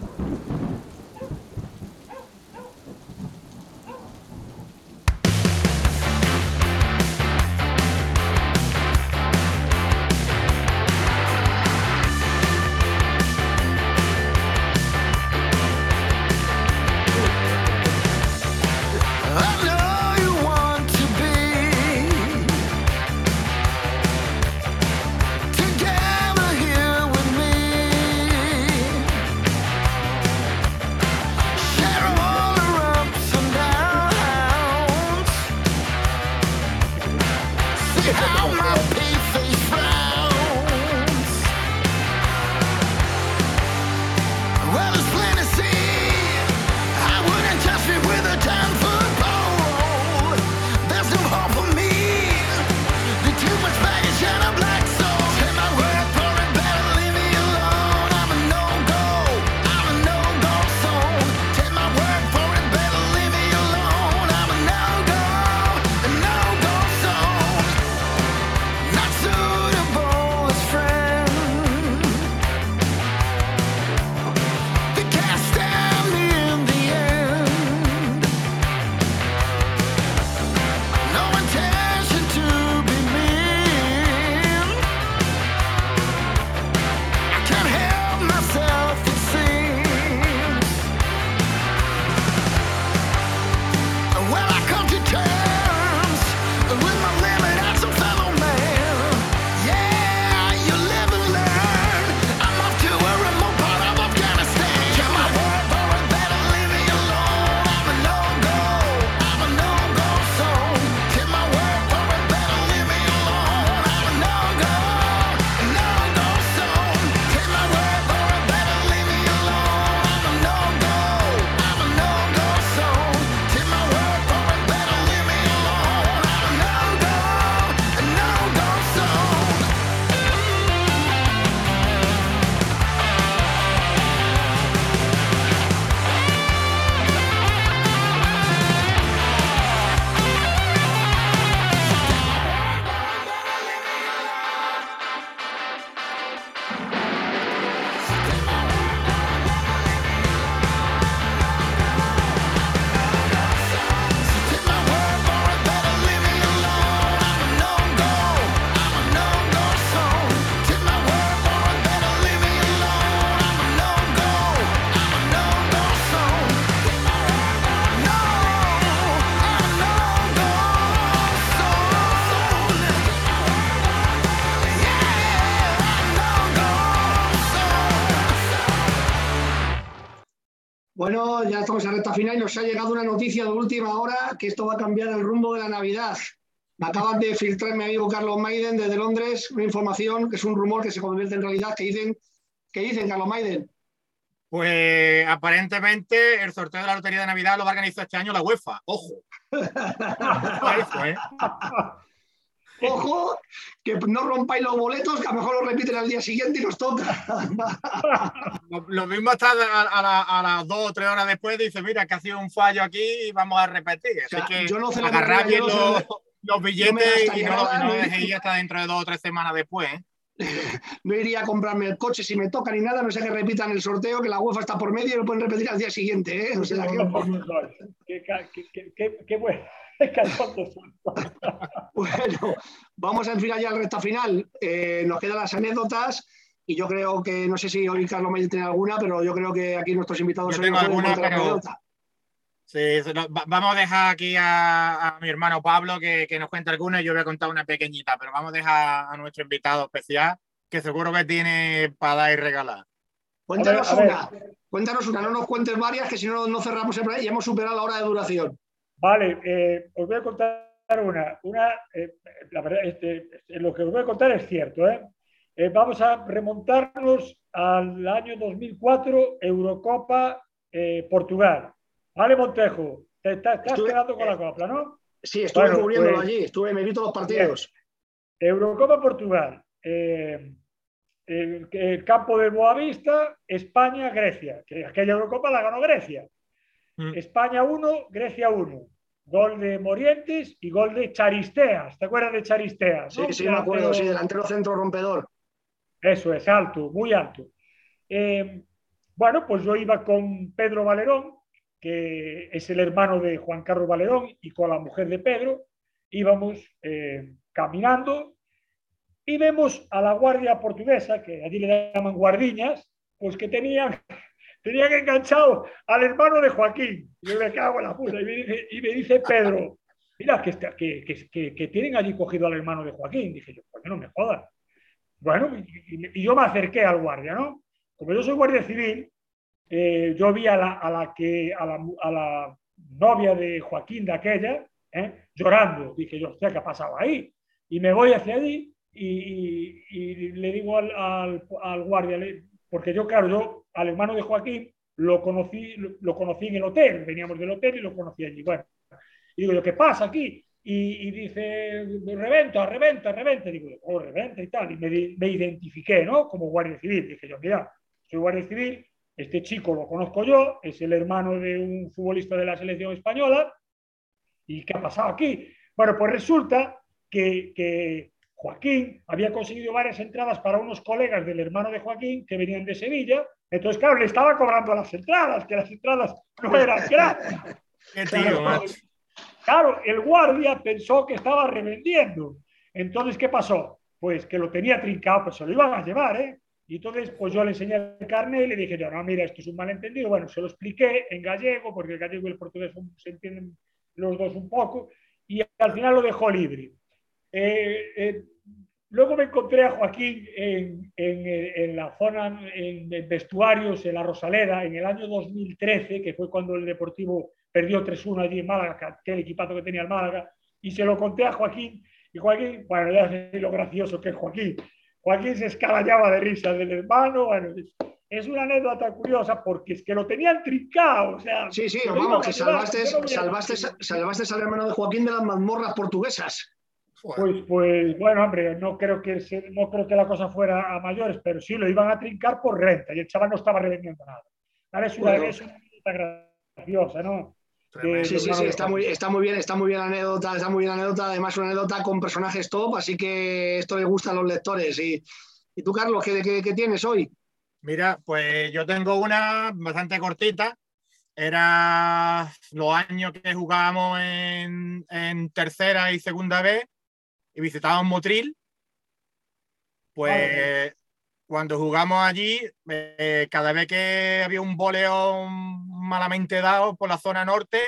Que esto va a cambiar el rumbo de la Navidad. Me acaban de filtrar mi amigo Carlos Maiden desde Londres una información que es un rumor que se convierte en realidad. que dicen, ¿Qué dicen, Carlos Maiden? Pues aparentemente el sorteo de la Lotería de Navidad lo va a organizar este año la UEFA. Ojo. ¿eh? Ojo, que no rompáis los boletos, que a lo mejor lo repiten al día siguiente y nos toca. lo, mismo está a, las dos o tres horas después, dice, mira, que ha sido un fallo aquí y vamos a repetir. Así que yo no agarrar bien los, billetes y no, lo dejéis hasta dentro de dos o tres semanas después. ¿eh? no iría a comprarme el coche si me toca ni nada, no sé que repitan el sorteo, que la UEFA está por medio y lo pueden repetir al día siguiente. ¿eh? O sea, qué, qué, qué bueno. bueno, vamos a enfilar ya el recta final. Eh, nos quedan las anécdotas y yo creo que, no sé si hoy Carlos Mayer tiene alguna, pero yo creo que aquí nuestros invitados... Yo tengo alguna, pero... Sí, vamos a dejar aquí a, mi hermano Pablo que, nos cuente alguna y yo voy a contar una pequeñita, pero vamos a dejar a nuestro invitado especial que seguro que tiene para dar y regalar. Cuéntanos una, cuéntanos una, no nos cuentes varias que si no, no cerramos el y hemos superado la hora de duración. Vale, eh, os voy a contar una. una eh, la verdad, este, lo que os voy a contar es cierto. ¿eh? vamos a remontarnos al año 2004, Eurocopa Portugal. Vale, Montejo, te, estás quedando con la copla, ¿no? Sí, estuve cubriéndolo pues, allí, estuve, me vi todos los partidos. Eurocopa Portugal. el, campo de Boavista, España, Grecia. Que aquella Eurocopa la ganó Grecia. Mm. España 1, Grecia 1. Gol de Morientes y gol de Charisteas. ¿Te acuerdas de Charisteas? Sí, sí, me acuerdo, sí, delantero centro rompedor. Eso es, alto, muy alto. Eh, bueno, pues yo iba con Pedro Valerón, que es el hermano de Juan Carlos Valerón, y con la mujer de Pedro. Íbamos eh, caminando y vemos a la guardia portuguesa, que allí le llaman guardiñas, pues que tenían Tenía que enganchado al hermano de Joaquín. Y me cago en la puta. Y me dice, Pedro, mira, que, tienen allí cogido al hermano de Joaquín. Dije yo, ¿por qué no me jodas? Bueno, y, yo me acerqué al guardia, ¿no? Como yo soy guardia civil, eh, yo vi a la, que, a la, novia de Joaquín de aquella, ¿eh? llorando. Dije yo, hostia, ¿qué ha pasado ahí? Y me voy hacia allí y, le digo al, guardia, porque yo, claro, yo al hermano de Joaquín lo conocí, lo, conocí en el hotel, veníamos del hotel y lo conocí allí. Bueno, y digo, ¿qué pasa aquí? Y, dice, reventa, reventa, reventa. Digo, oh, reventa y tal. Y me, identifiqué, ¿no? Como guardia civil. Dije yo, mira, soy guardia civil, este chico lo conozco yo, es el hermano de un futbolista de la selección española. ¿Y qué ha pasado aquí? Bueno, pues resulta que, que Joaquín había conseguido varias entradas para unos colegas del hermano de Joaquín que venían de Sevilla. Entonces, claro, le estaba cobrando las entradas, que las entradas no eran gratis. claro, el guardia pensó que estaba revendiendo. Entonces, ¿qué pasó? Pues que lo tenía trincado, pues se lo iban a llevar, ¿eh? Y entonces, pues yo le enseñé el carnet y le dije, yo, no, mira, esto es un malentendido. Bueno, se lo expliqué en gallego, porque el gallego y el portugués se entienden los dos un poco, y al final lo dejó libre. Eh, eh, luego me encontré a Joaquín en, la zona, en, vestuarios, en la Rosaleda, en el año 2013, que fue cuando el Deportivo perdió 3-1 allí en Málaga, que el equipazo que tenía el Málaga, y se lo conté a Joaquín, y Joaquín, bueno, ya sé lo gracioso que es Joaquín. Joaquín se escalallaba de risa del hermano, bueno, es una anécdota curiosa porque es que lo tenían trincado. O sea, sí, sí, vamos, que salvaste, salvaste, salvaste al hermano de Joaquín de las mazmorras portuguesas. Pues, pues bueno, hombre, no creo, que no creo que la cosa fuera a mayores, pero sí lo iban a trincar por renta y el chaval no estaba revendiendo nada. Es una, es graciosa, ¿no? sí, sí, sí, está muy, está muy bien, está muy bien la anécdota, está muy bien la anécdota, además una anécdota con personajes top, así que esto le gusta a los lectores. ¿Y, y tú, Carlos, ¿qué, qué, tienes hoy? Mira, pues yo tengo una bastante cortita. Era los años que jugábamos en, en tercera y segunda vez y visitábamos Motril, pues cuando jugamos allí, eh, cada vez que había un boleón malamente dado por la zona norte,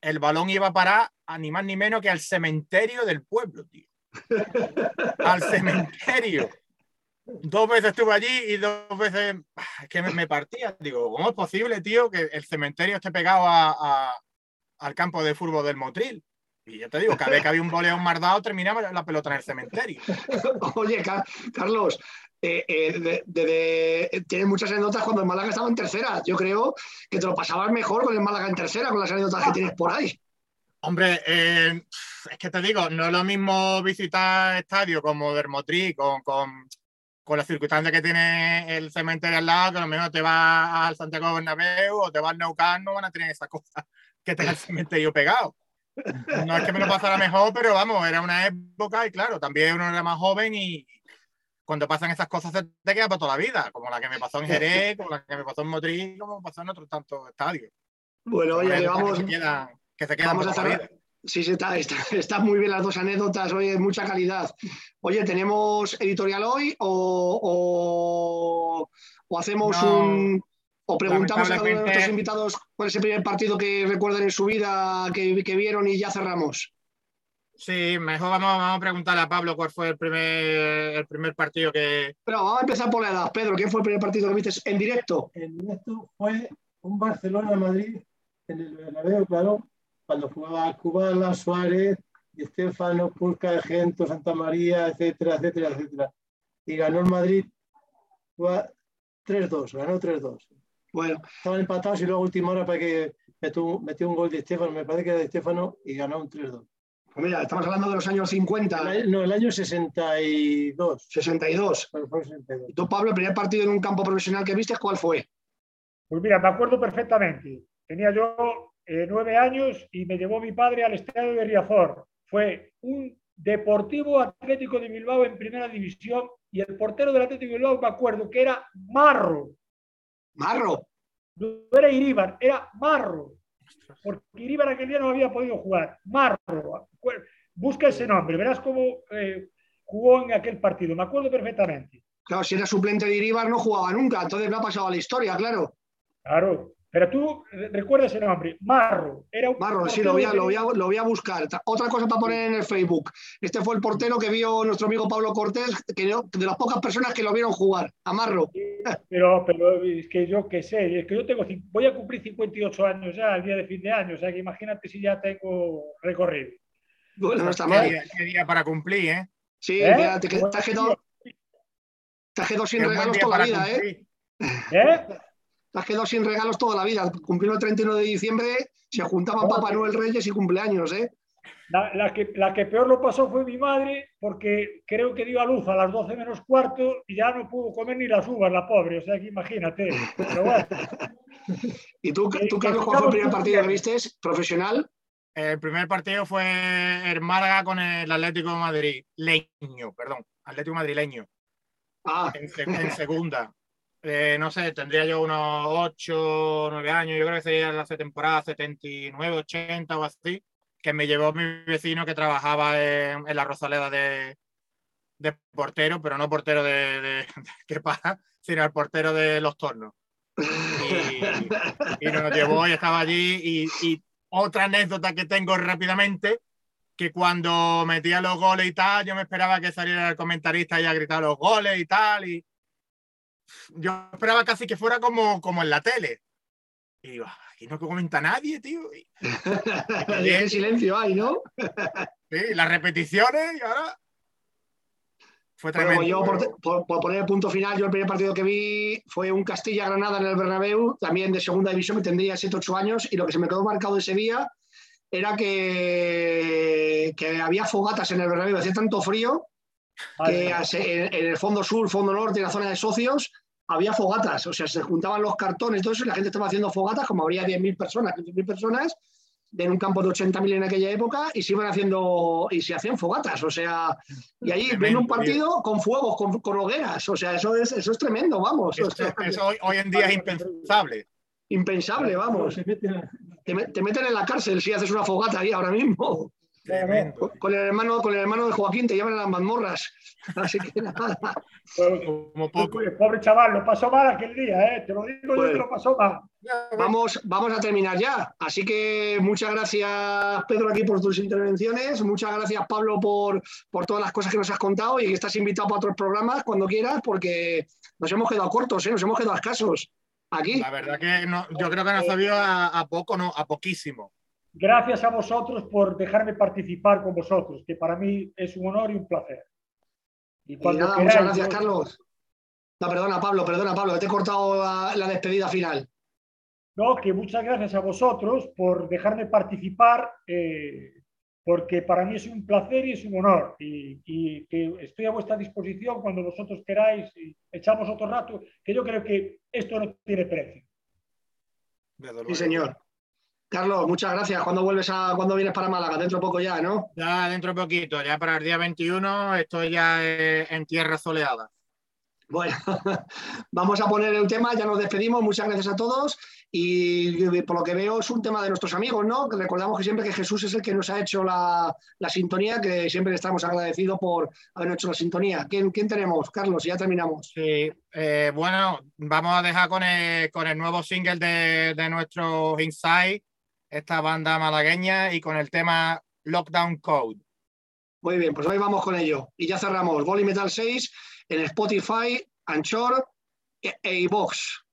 el balón iba a parar a ni más ni menos que al cementerio del pueblo, tío. al cementerio. Dos veces estuve allí y dos veces es que me, partía. Digo, ¿cómo es posible, tío, que el cementerio esté pegado al campo de fútbol del Motril? Y ya te digo, cada vez que había un boleón mardado, terminaba la pelota en el cementerio. Oye, Carlos, eh, eh, tienes muchas anécdotas cuando el Málaga estaba en tercera. Yo creo que te lo pasabas mejor con el Málaga en tercera, con las anécdotas que tienes por ahí. Hombre, eh, es que te digo, no es lo mismo visitar estadio como Dermotri con, con, con las circunstancias que tiene el cementerio al lado, que a lo mejor te vas al Santiago Bernabéu o te vas al Neucán, no van a tener esas cosas que tenga el cementerio pegado. No es que me lo pasara mejor, pero vamos, era una época y claro, también uno era más joven y cuando pasan esas cosas se te queda para toda la vida, como la que me pasó en Jerez, como la que me pasó en Madrid, como pasó en otros tantos estadios. Bueno, oye, vamos. Que se quedan, para toda la vida. Sí, sí está, está, muy bien las dos anécdotas, oye, mucha calidad. Oye, ¿tenemos editorial hoy o, o, hacemos un, o preguntamos a nuestros invitados cuál es el primer partido que recuerdan en su vida, que, que vieron y ya cerramos. Sí, mejor vamos, a preguntarle a Pablo cuál fue el primer, el primer partido que. Pero vamos a empezar por la edad. Pedro, ¿quién fue el primer partido que viste en directo? En directo fue un Barcelona-Madrid en el Bernabéu, claro, cuando jugaba Cubala, Suárez, Estefano, Pulca, Gento, Santa María, etcétera, etcétera, etcétera. Y ganó el Madrid 3-2, ganó 3-2. Bueno, estaban empatados y luego última hora para que metió, metió, un gol de Estefano, me parece que era de Estefano, y ganó un 3-2. Pues mira, estamos hablando de los años 50. no, el año 62. 62. 62. ¿Y tú, Pablo, el primer partido en un campo profesional que viste, cuál fue? Pues mira, me acuerdo perfectamente. Tenía yo eh, nueve años y me llevó mi padre al estadio de Riazor. Fue un Deportivo Atlético de Bilbao en primera división y el portero del Atlético de Bilbao me acuerdo que era Marro. Marro. No era Iríbar, era Marro. Porque Iríbar aquel día no había podido jugar. Marro. Busca ese nombre, verás cómo eh, jugó en aquel partido. Me acuerdo perfectamente. Claro, si era suplente de Iríbar no jugaba nunca, entonces no ha pasado a la historia, claro. Claro, pero tú recuerdas ese nombre, Marro. Era un Marro, sí, lo voy, a, lo, voy a, buscar. Otra cosa para poner en el Facebook. Este fue el portero que vio nuestro amigo Pablo Cortés, que de las pocas personas que lo vieron jugar, a Marro. pero, pero es que yo qué sé, es que yo tengo, voy a cumplir 58 años ya, el día de fin de año, o sea que imagínate si ya tengo recorrido. Bueno, no está mal. Qué día, para cumplir, ¿eh? Sí, ¿Eh? te, te, has quedado, sin regalos toda la vida, ¿eh? ¿Eh? Te has quedado sin regalos toda la vida. Cumpliendo el 31 de diciembre, se juntaban Papá Noel Reyes y cumpleaños, ¿eh? La, que, la que peor lo pasó fue mi madre, porque creo que dio a luz a las 12 menos cuarto y ya no pudo comer ni las uvas, la pobre. O sea que imagínate. ¿Y tú, tú Carlos, cuál fue el primer partido que viste? ¿Profesional? El primer partido fue el Málaga con el Atlético de Madrid. Leño, perdón. Atlético madrileño. Ah. en segunda. Eh, no sé, tendría yo unos 8 o 9 años, yo creo que sería la temporada 79, 80 o así, que me llevó mi vecino que trabajaba en, la Rosaleda de, portero, pero no portero de, de, que pasa, sino el portero de los tornos. Y, nos llevó y estaba allí. Y, y, otra anécdota que tengo rápidamente, que cuando metía los goles y tal, yo me esperaba que saliera el comentarista y a gritar los goles y tal. Y, yo esperaba casi que fuera como, como en la tele. Y digo, aquí no comenta nadie, tío. Y, en silencio ahí, ¿no? sí, las repeticiones y ahora. Fue tremendo. yo, por, poner el punto final, yo el primer partido que vi fue un Castilla-Granada en el Bernabéu, también de segunda división, me tendría 7-8 años, y lo que se me quedó marcado ese día era que, que había fogatas en el Bernabéu, hacía tanto frío que en, el fondo sur, fondo norte, en la zona de socios, había fogatas, o sea, se juntaban los cartones, todo eso, y la gente estaba haciendo fogatas, como habría 10.000 personas, 15.000 personas, en un campo de 80.000 en aquella época, y se iban haciendo, y se hacían fogatas, o sea, y allí ven un partido con fuegos, con, con, hogueras, o sea, eso es, eso es tremendo, vamos. Eso, hoy, en día es impensable. Impensable, vamos. Te, te meten en la cárcel si haces una fogata ahí ahora mismo. Con el hermano, con el hermano de Joaquín te llevan a las mazmorras. Así que nada. Como poco. Pobre chaval, lo pasó mal aquel día, ¿eh? Te lo digo yo que lo pasó mal. Vamos, vamos a terminar ya. Así que muchas gracias, Pedro, aquí por tus intervenciones. Muchas gracias, Pablo, por, por todas las cosas que nos has contado y que estás invitado para otros programas cuando quieras, porque nos hemos quedado cortos, ¿eh? nos hemos quedado escasos. Aquí. La verdad que no, yo creo que nos ha sabido a, a poco, no, a poquísimo. Gracias a vosotros por dejarme participar con vosotros, que para mí es un honor y un placer. Y, nada, muchas gracias, Carlos. No, perdona, Pablo, perdona, Pablo, te he cortado la, despedida final. No, que muchas gracias a vosotros por dejarme participar, eh, porque para mí es un placer y es un honor. Y, y, que estoy a vuestra disposición cuando vosotros queráis y echamos otro rato, que yo creo que esto no tiene precio. Sí, señor. Carlos, muchas gracias. ¿Cuándo vuelves a, cuándo vienes para Málaga? Dentro de poco ya, ¿no? Ya dentro de poquito, ya para el día 21 estoy ya eh, en tierra soleada. Bueno, vamos a poner el tema, ya nos despedimos, muchas gracias a todos y por lo que veo es un tema de nuestros amigos, ¿no? Recordamos que siempre que Jesús es el que nos ha hecho la, sintonía, que siempre estamos agradecidos por haber hecho la sintonía. ¿Quién, quién tenemos? Carlos, ya terminamos. Sí, eh, bueno, vamos a dejar con el, con el nuevo single de, de nuestro Inside esta banda malagueña y con el tema Lockdown Code. Muy bien, pues hoy vamos con ello. Y ya cerramos Volley Metal 6 en Spotify, Anchor e, e iVoox.